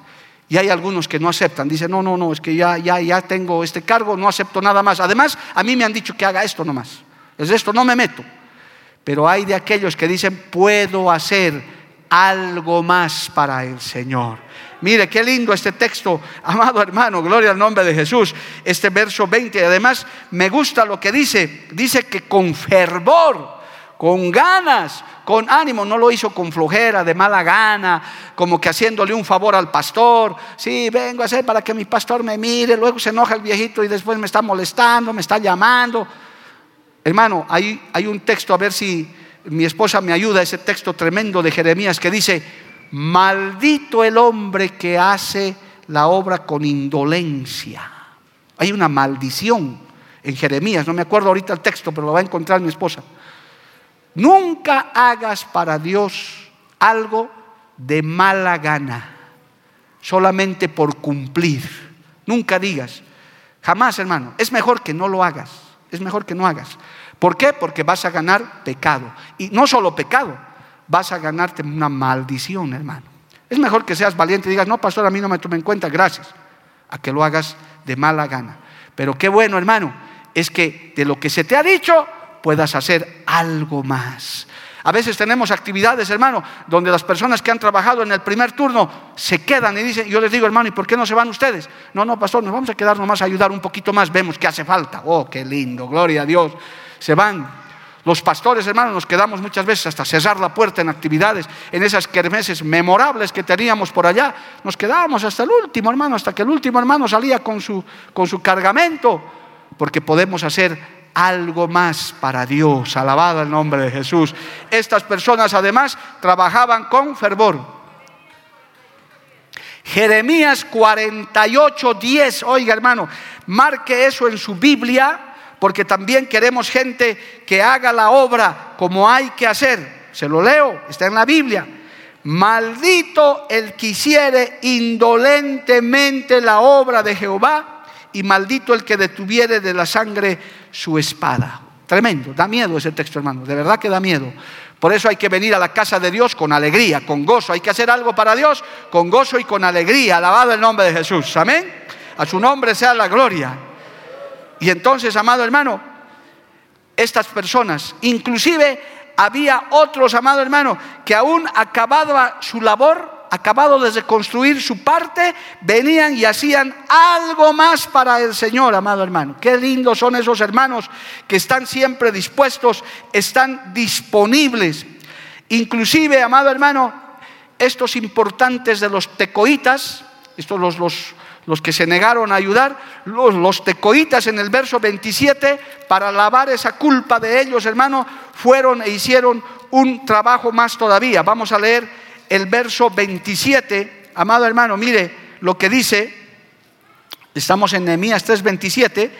Y hay algunos que no aceptan, dicen, no, no, no, es que ya, ya, ya tengo este cargo, no acepto nada más. Además, a mí me han dicho que haga esto nomás. Es esto, no me meto. Pero hay de aquellos que dicen, puedo hacer algo más para el Señor. Mire, qué lindo este texto, amado hermano, gloria al nombre de Jesús, este verso 20. Además, me gusta lo que dice, dice que con fervor con ganas, con ánimo, no lo hizo con flojera, de mala gana, como que haciéndole un favor al pastor. Sí, vengo a hacer para que mi pastor me mire, luego se enoja el viejito y después me está molestando, me está llamando. Hermano, hay, hay un texto, a ver si mi esposa me ayuda, ese texto tremendo de Jeremías que dice, maldito el hombre que hace la obra con indolencia. Hay una maldición en Jeremías, no me acuerdo ahorita el texto, pero lo va a encontrar mi esposa. Nunca hagas para Dios algo de mala gana, solamente por cumplir. Nunca digas, jamás hermano, es mejor que no lo hagas, es mejor que no hagas. ¿Por qué? Porque vas a ganar pecado. Y no solo pecado, vas a ganarte una maldición, hermano. Es mejor que seas valiente y digas, no, pastor, a mí no me tome en cuenta, gracias, a que lo hagas de mala gana. Pero qué bueno, hermano, es que de lo que se te ha dicho puedas hacer algo más. A veces tenemos actividades, hermano, donde las personas que han trabajado en el primer turno se quedan y dicen, yo les digo, hermano, ¿y por qué no se van ustedes? No, no, pastor, nos vamos a quedar nomás a ayudar un poquito más, vemos que hace falta. Oh, qué lindo, gloria a Dios. Se van. Los pastores, hermanos, nos quedamos muchas veces hasta cerrar la puerta en actividades, en esas kermeses memorables que teníamos por allá. Nos quedábamos hasta el último, hermano, hasta que el último hermano salía con su, con su cargamento, porque podemos hacer algo más para Dios. Alabado el nombre de Jesús. Estas personas además trabajaban con fervor. Jeremías 48, 10. Oiga, hermano, marque eso en su Biblia porque también queremos gente que haga la obra como hay que hacer. Se lo leo, está en la Biblia. Maldito el que hiciere indolentemente la obra de Jehová y maldito el que detuviere de la sangre su espada. Tremendo, da miedo ese texto, hermano, de verdad que da miedo. Por eso hay que venir a la casa de Dios con alegría, con gozo. Hay que hacer algo para Dios con gozo y con alegría. Alabado el nombre de Jesús. Amén. A su nombre sea la gloria. Y entonces, amado hermano, estas personas, inclusive había otros, amado hermano, que aún acababa su labor, acabado de construir su parte, venían y hacían algo más para el Señor, amado hermano. Qué lindos son esos hermanos que están siempre dispuestos, están disponibles. Inclusive, amado hermano, estos importantes de los tecoitas, estos los, los los que se negaron a ayudar, los, tecoitas en el verso 27, para lavar esa culpa de ellos, hermano, fueron e hicieron un trabajo más todavía. Vamos a leer el verso 27, amado hermano, mire lo que dice, estamos en Nehemías 3:27,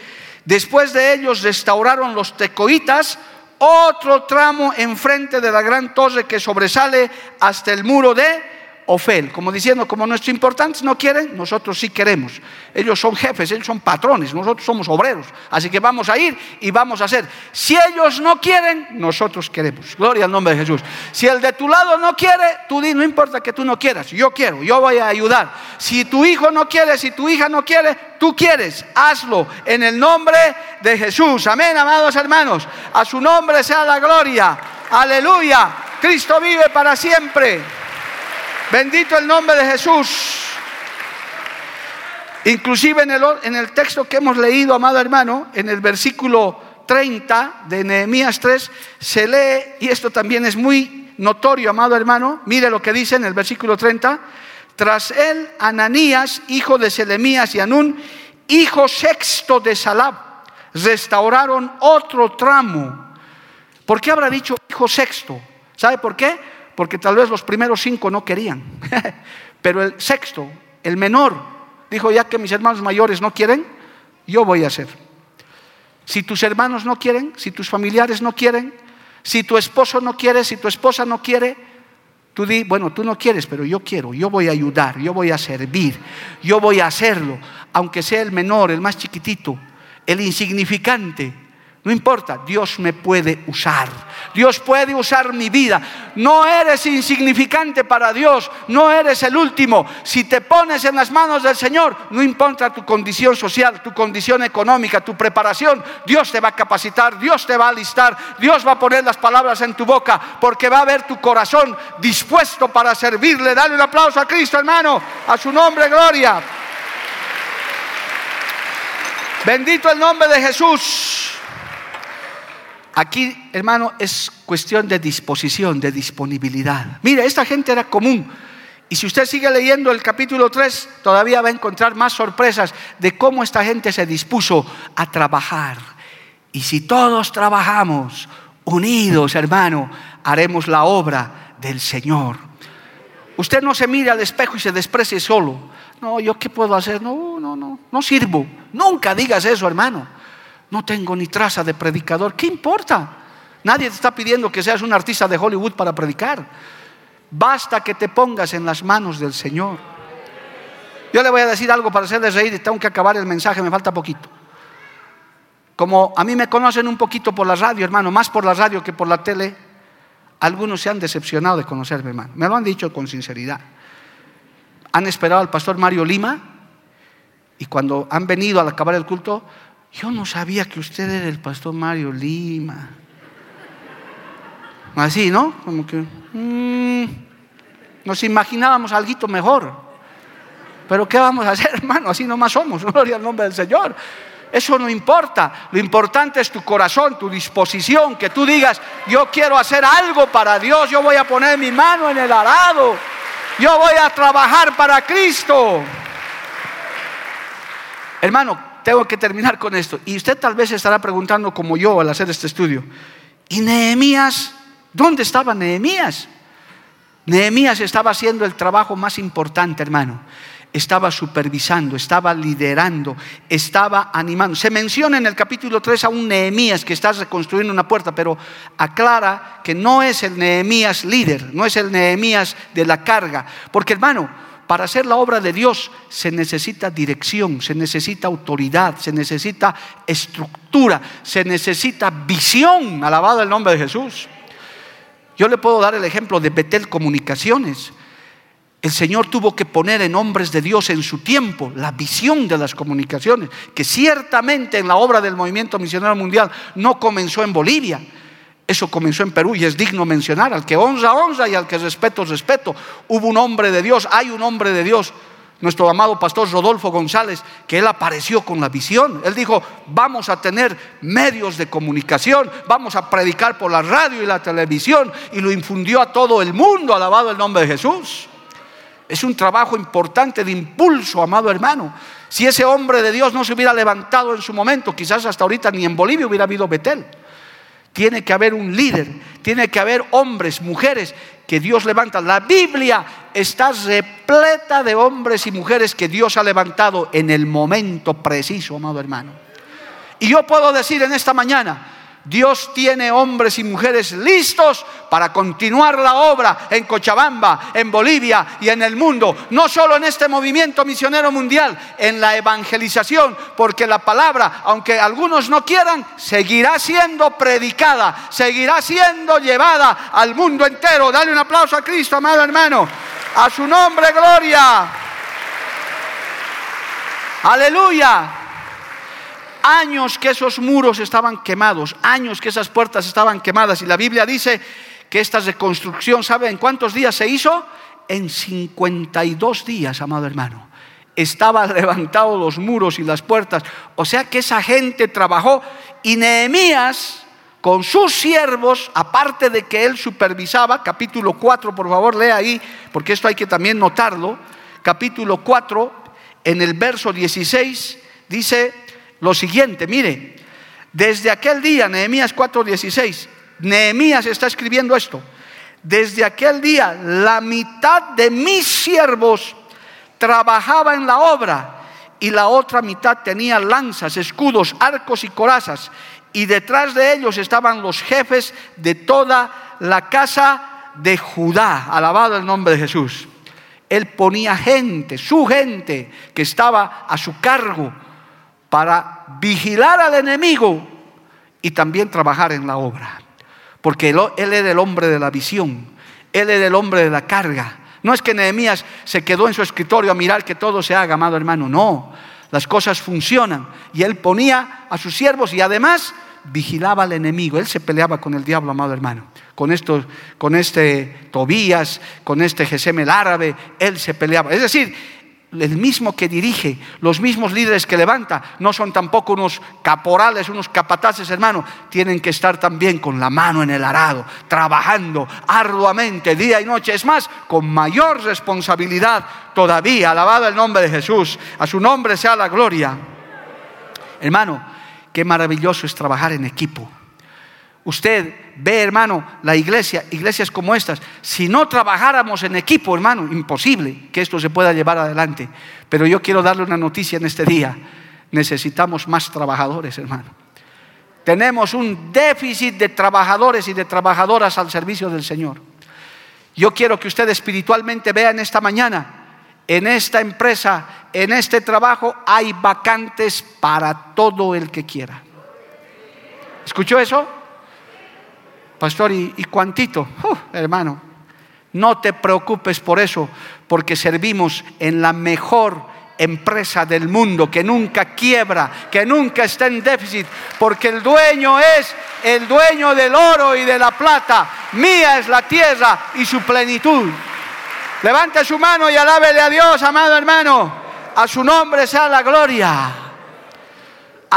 después de ellos restauraron los tecoitas otro tramo enfrente de la gran torre que sobresale hasta el muro de Ofel, como diciendo, como nuestros importantes no quieren, nosotros sí queremos. Ellos son jefes, ellos son patrones, nosotros somos obreros. Así que vamos a ir y vamos a hacer. Si ellos no quieren, nosotros queremos. Gloria al nombre de Jesús. Si el de tu lado no quiere, tú di, no importa que tú no quieras, yo quiero, yo voy a ayudar. Si tu hijo no quiere, si tu hija no quiere, tú quieres, hazlo en el nombre de Jesús. Amén, amados hermanos. A su nombre sea la gloria. Aleluya. Cristo vive para siempre. Bendito el nombre de Jesús. Inclusive en el, en el texto que hemos leído, amado hermano, en el versículo 30 de Nehemías 3, se lee, y esto también es muy notorio, amado hermano, mire lo que dice en el versículo 30, tras él Ananías, hijo de Selemías y Anún, hijo sexto de Salab, restauraron otro tramo. ¿Por qué habrá dicho hijo sexto? ¿Sabe por qué? Porque tal vez los primeros cinco no querían. Pero el sexto, el menor, dijo, ya que mis hermanos mayores no quieren, yo voy a hacer. Si tus hermanos no quieren, si tus familiares no quieren, si tu esposo no quiere, si tu esposa no quiere, tú di, bueno, tú no quieres, pero yo quiero, yo voy a ayudar, yo voy a servir, yo voy a hacerlo, aunque sea el menor, el más chiquitito, el insignificante no importa, Dios me puede usar. Dios puede usar mi vida. No eres insignificante para Dios, no eres el último. Si te pones en las manos del Señor, no importa tu condición social, tu condición económica, tu preparación, Dios te va a capacitar, Dios te va a alistar, Dios va a poner las palabras en tu boca, porque va a ver tu corazón dispuesto para servirle. Dale un aplauso a Cristo, hermano, a su nombre, gloria. Bendito el nombre de Jesús. Aquí, hermano, es cuestión de disposición, de disponibilidad. Mire, esta gente era común. Y si usted sigue leyendo el capítulo 3, todavía va a encontrar más sorpresas de cómo esta gente se dispuso a trabajar. Y si todos trabajamos unidos, hermano, haremos la obra del Señor. usted no se mire al espejo y se desprecie solo. No, yo qué puedo hacer? No, no, no, no sirvo. Nunca digas eso, hermano. No tengo ni traza de predicador. ¿Qué importa? Nadie te está pidiendo que seas un artista de Hollywood para predicar. Basta que te pongas en las manos del Señor. Yo le voy a decir algo para hacerles reír y tengo que acabar el mensaje, me falta poquito. Como a mí me conocen un poquito por la radio, hermano, más por la radio que por la tele, algunos se han decepcionado de conocerme, hermano. Me lo han dicho con sinceridad. Han esperado al pastor Mario Lima y cuando han venido al acabar el culto, yo no sabía que usted era el pastor Mario Lima. Así, ¿no? Como que mmm, nos imaginábamos algo mejor. Pero ¿qué vamos a hacer, hermano? Así nomás somos, gloria al nombre del Señor. Eso no importa. Lo importante es tu corazón, tu disposición, que tú digas, yo quiero hacer algo para Dios, yo voy a poner mi mano en el arado, yo voy a trabajar para Cristo. Hermano, tengo que terminar con esto. Y usted tal vez estará preguntando como yo al hacer este estudio. ¿Y Nehemías? ¿Dónde estaba Nehemías? Nehemías estaba haciendo el trabajo más importante, hermano estaba supervisando, estaba liderando, estaba animando. Se menciona en el capítulo 3 a un Nehemías que está reconstruyendo una puerta, pero aclara que no es el Nehemías líder, no es el Nehemías de la carga. Porque hermano, para hacer la obra de Dios se necesita dirección, se necesita autoridad, se necesita estructura, se necesita visión. Alabado el nombre de Jesús. Yo le puedo dar el ejemplo de Betel Comunicaciones. El Señor tuvo que poner en hombres de Dios en su tiempo la visión de las comunicaciones, que ciertamente en la obra del movimiento misionero mundial no comenzó en Bolivia, eso comenzó en Perú y es digno mencionar, al que honra, honra y al que respeto, respeto. Hubo un hombre de Dios, hay un hombre de Dios, nuestro amado pastor Rodolfo González, que él apareció con la visión. Él dijo, vamos a tener medios de comunicación, vamos a predicar por la radio y la televisión, y lo infundió a todo el mundo, alabado el nombre de Jesús. Es un trabajo importante de impulso, amado hermano. Si ese hombre de Dios no se hubiera levantado en su momento, quizás hasta ahorita ni en Bolivia hubiera habido Betel. Tiene que haber un líder, tiene que haber hombres, mujeres que Dios levanta. La Biblia está repleta de hombres y mujeres que Dios ha levantado en el momento preciso, amado hermano. Y yo puedo decir en esta mañana, Dios tiene hombres y mujeres listos para continuar la obra en Cochabamba, en Bolivia y en el mundo. No solo en este movimiento misionero mundial, en la evangelización, porque la palabra, aunque algunos no quieran, seguirá siendo predicada, seguirá siendo llevada al mundo entero. Dale un aplauso a Cristo, amado hermano. A su nombre, gloria. Aleluya años que esos muros estaban quemados, años que esas puertas estaban quemadas. Y la Biblia dice que esta reconstrucción, ¿sabe en cuántos días se hizo? En 52 días, amado hermano. Estaban levantados los muros y las puertas. O sea que esa gente trabajó y Nehemías con sus siervos, aparte de que él supervisaba, capítulo 4, por favor, lea ahí, porque esto hay que también notarlo, capítulo 4, en el verso 16, dice, lo siguiente, mire, desde aquel día, Nehemías 4:16, Nehemías está escribiendo esto, desde aquel día la mitad de mis siervos trabajaba en la obra y la otra mitad tenía lanzas, escudos, arcos y corazas y detrás de ellos estaban los jefes de toda la casa de Judá. Alabado el nombre de Jesús. Él ponía gente, su gente, que estaba a su cargo para vigilar al enemigo y también trabajar en la obra. Porque él, era el hombre de la visión, él era el hombre de la carga. No es que Nehemías se quedó en su escritorio a mirar que todo se haga, amado hermano, no. Las cosas funcionan y él ponía a sus siervos y además vigilaba al enemigo. Él se peleaba con el diablo, amado hermano. Con, estos, con este Tobías, con este Gesem el árabe, él se peleaba. Es decir, el mismo que dirige, los mismos líderes que levanta, no son tampoco unos caporales, unos capataces, hermano, tienen que estar también con la mano en el arado, trabajando arduamente día y noche, es más, con mayor responsabilidad todavía, alabado el nombre de Jesús, a su nombre sea la gloria. Hermano, qué maravilloso es trabajar en equipo. Usted ve, hermano, la iglesia, iglesias como estas. Si no trabajáramos en equipo, hermano, imposible que esto se pueda llevar adelante. Pero yo quiero darle una noticia en este día. Necesitamos más trabajadores, hermano. Tenemos un déficit de trabajadores y de trabajadoras al servicio del Señor. Yo quiero que usted espiritualmente vea en esta mañana, en esta empresa, en este trabajo, hay vacantes para todo el que quiera. ¿Escuchó eso? Pastor, ¿y, cuantito? hermano, no te preocupes por eso, porque servimos en la mejor empresa del mundo, que nunca quiebra, que nunca está en déficit, porque el dueño es el dueño del oro y de la plata. Mía es la tierra y su plenitud. Levante su mano y alábele a Dios, amado hermano. A su nombre sea la gloria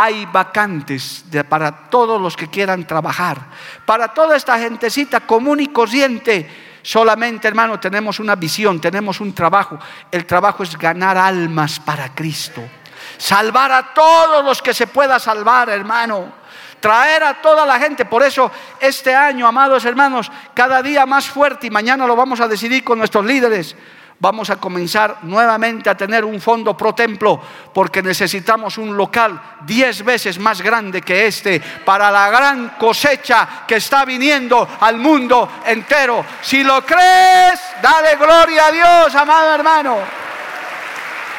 hay vacantes para todos los que quieran trabajar. Para toda esta gentecita común y corriente, solamente hermano tenemos una visión, tenemos un trabajo. El trabajo es ganar almas para Cristo. Salvar a todos los que se pueda salvar, hermano. Traer a toda la gente. Por eso este año, amados hermanos, cada día más fuerte y mañana lo vamos a decidir con nuestros líderes vamos a comenzar nuevamente a tener un fondo pro templo porque necesitamos un local diez veces más grande que este para la gran cosecha que está viniendo al mundo entero. Si lo crees, dale gloria a Dios, amado hermano.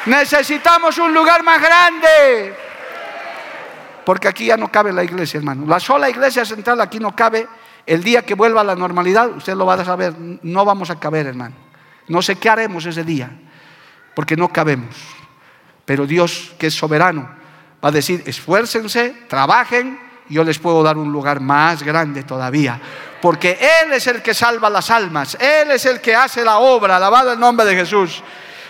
Necesitamos un lugar más grande. Porque aquí ya no cabe la iglesia, hermano. La sola iglesia central aquí no cabe. El día que vuelva a la normalidad, usted lo va a saber, no vamos a caber, hermano. No sé qué haremos ese día, porque no cabemos. Pero Dios, que es soberano, va a decir, esfuércense, trabajen, y yo les puedo dar un lugar más grande todavía. Porque Él es el que salva las almas, Él es el que hace la obra, alabado el nombre de Jesús.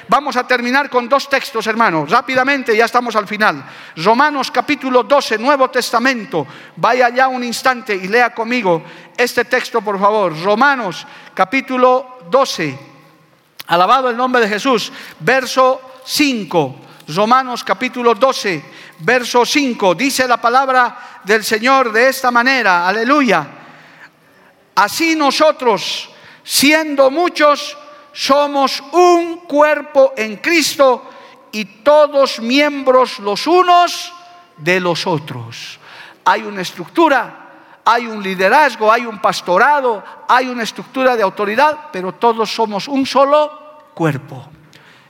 Vamos a terminar con dos textos, hermanos. Rápidamente, ya estamos al final. Romanos capítulo 12, Nuevo Testamento. Vaya ya un instante y lea conmigo este texto, por favor. Romanos capítulo 12. Alabado el nombre de Jesús. Verso 5, Romanos capítulo 12, verso 5. Dice la palabra del Señor de esta manera. Aleluya. Así nosotros, siendo muchos, somos un cuerpo en Cristo y todos miembros los unos de los otros. Hay una estructura hay un liderazgo, hay un pastorado, hay una estructura de autoridad, pero todos somos un solo cuerpo.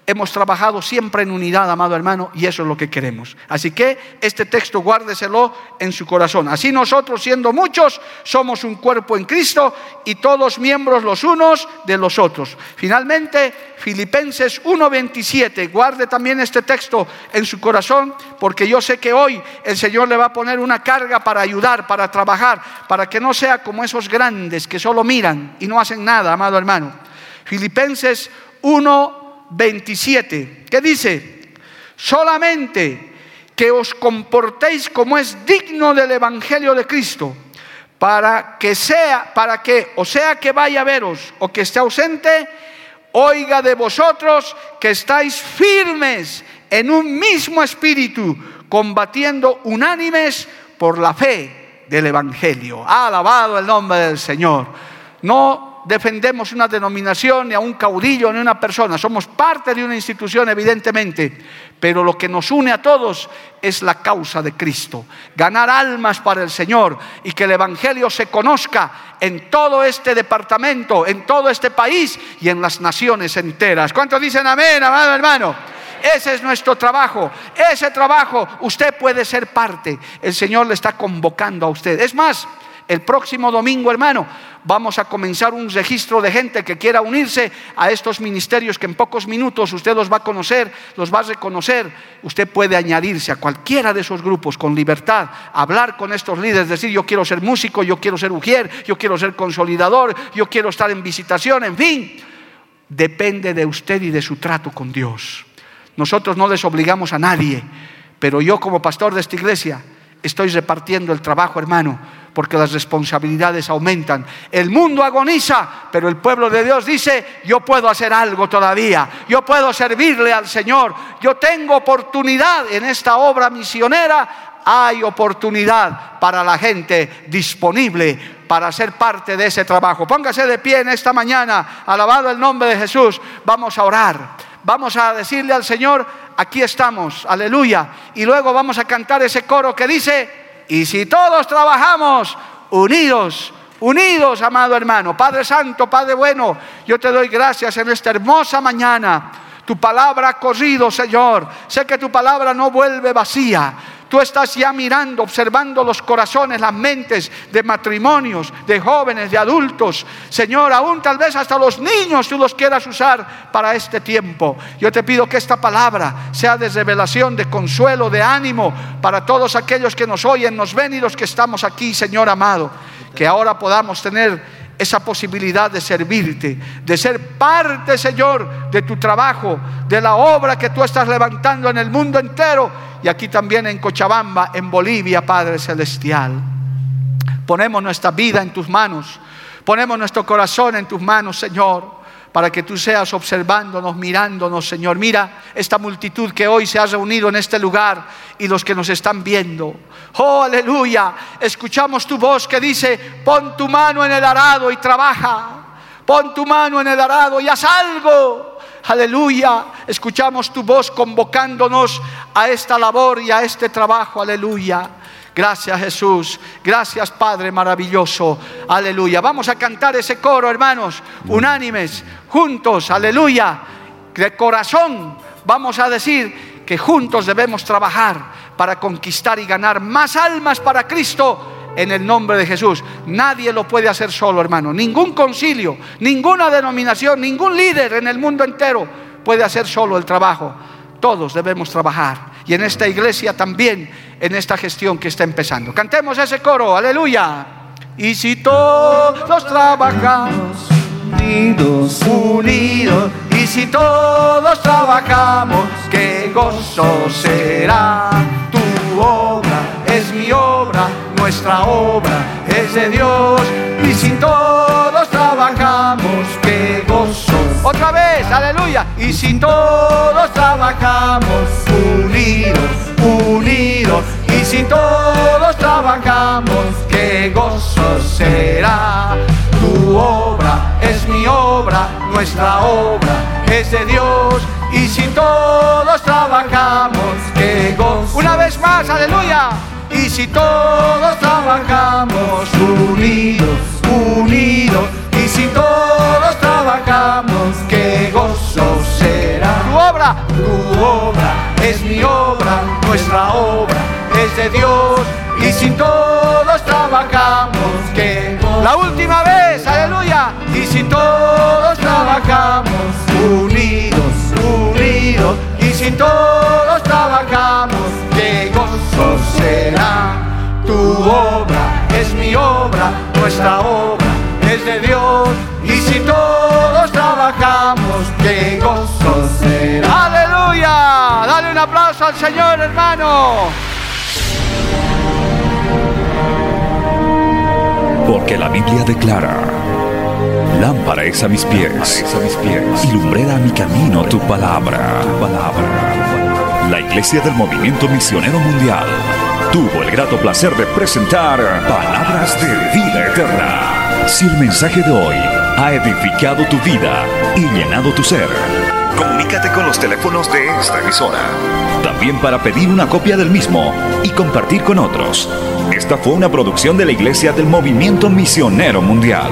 Hemos trabajado siempre en unidad, amado hermano, y eso es lo que queremos. Así que este texto guárdeselo en su corazón. Así nosotros, siendo muchos, somos un cuerpo en Cristo y todos miembros los unos de los otros. Finalmente, Filipenses 1:27, guarde también este texto en su corazón, porque yo sé que hoy el Señor le va a poner una carga para ayudar, para trabajar, para que no sea como esos grandes que solo miran y no hacen nada, amado hermano. Filipenses 1.27, que dice, solamente que os comportéis como es digno del Evangelio de Cristo, para que sea, para que, o sea que vaya a veros o que esté ausente, oiga de vosotros que estáis firmes en un mismo espíritu, combatiendo unánimes por la fe del Evangelio. Alabado el nombre del Señor. No defendemos una denominación, ni a un caudillo, ni a una persona. Somos parte de una institución, evidentemente. Pero lo que nos une a todos es la causa de Cristo. Ganar almas para el Señor y que el Evangelio se conozca en todo este departamento, en todo este país y en las naciones enteras. ¿Cuántos dicen amén, amado hermano? Ese es nuestro trabajo. Ese trabajo usted puede ser parte. El Señor le está convocando a usted. Es más, el próximo domingo, hermano, vamos a comenzar un registro de gente que quiera unirse a estos ministerios que en pocos minutos usted los va a conocer, los va a reconocer. Usted puede añadirse a cualquiera de esos grupos con libertad, hablar con estos líderes, decir yo quiero ser músico, yo quiero ser ujier, yo quiero ser consolidador, yo quiero estar en visitación, en fin. Depende de usted y de su trato con Dios. Nosotros no les obligamos a nadie, pero yo como pastor de esta iglesia estoy repartiendo el trabajo, hermano, porque las responsabilidades aumentan. El mundo agoniza, pero el pueblo de Dios dice, yo puedo hacer algo todavía, yo puedo servirle al Señor, yo tengo oportunidad en esta obra misionera hay oportunidad para la gente disponible para ser parte de ese trabajo. Póngase de pie en esta mañana, alabado el nombre de Jesús. Vamos a orar. Vamos a decirle al Señor, aquí estamos, aleluya. Y luego vamos a cantar ese coro que dice, y si todos trabajamos unidos, unidos, amado hermano, Padre Santo, Padre bueno, yo te doy gracias en esta hermosa mañana. Tu palabra ha corrido, Señor. Sé que tu palabra no vuelve vacía. Tú estás ya mirando, observando los corazones, las mentes de matrimonios, de jóvenes, de adultos. Señor, aún tal vez hasta los niños tú los quieras usar para este tiempo. Yo te pido que esta palabra sea de revelación, de consuelo, de ánimo para todos aquellos que nos oyen, nos ven y los que estamos aquí, Señor amado. Que ahora podamos tener esa posibilidad de servirte, de ser parte, Señor, de tu trabajo, de la obra que tú estás levantando en el mundo entero. Y aquí también en Cochabamba, en Bolivia, Padre Celestial. Ponemos nuestra vida en tus manos, ponemos nuestro corazón en tus manos, Señor para que tú seas observándonos, mirándonos, Señor. Mira esta multitud que hoy se ha reunido en este lugar y los que nos están viendo. Oh, aleluya. Escuchamos tu voz que dice, pon tu mano en el arado y trabaja. Pon tu mano en el arado y haz algo. Aleluya. Escuchamos tu voz convocándonos a esta labor y a este trabajo. Aleluya. Gracias Jesús. Gracias Padre maravilloso. Aleluya. Vamos a cantar ese coro, hermanos, unánimes, juntos. Aleluya. De corazón vamos a decir que juntos debemos trabajar para conquistar y ganar más almas para Cristo en el nombre de Jesús. Nadie lo puede hacer solo, hermano. Ningún concilio, ninguna denominación, ningún líder en el mundo entero puede hacer solo el trabajo. Todos debemos trabajar y en esta iglesia también, en esta gestión que está empezando. Cantemos ese coro, aleluya. Y si todos trabajamos unidos, unidos, y si todos trabajamos, qué gozo será tu obra, es mi obra, nuestra obra es de Dios, y si todos trabajamos, qué gozo. Otra vez, aleluya, y si todos trabajamos, nuestra obra es de Dios. Y si todos trabajamos, qué gozo. Una vez más, aleluya. Y si todos trabajamos unidos, unidos, y si todos trabajamos, qué gozo será. Tu obra, tu obra es mi obra, nuestra obra es de Dios. Y si todos trabajamos, que la última vez, aleluya. Y si todos trabajamos unidos, unidos. Y si todos trabajamos, que gozo será. Tu obra es mi obra, nuestra obra es de Dios. Y si todos trabajamos, que gozo será. Aleluya. Dale un aplauso al Señor, hermano. Porque la Biblia declara, lámpara es a mis pies, y lumbrera a mi camino tu palabra, tu palabra. La Iglesia del Movimiento Misionero Mundial tuvo el grato placer de presentar Palabras de Vida Eterna. Si el mensaje de hoy ha edificado tu vida y llenado tu ser, comunícate con los teléfonos de esta emisora. También para pedir una copia del mismo y compartir con otros. Esta fue una producción de la Iglesia del Movimiento Misionero Mundial.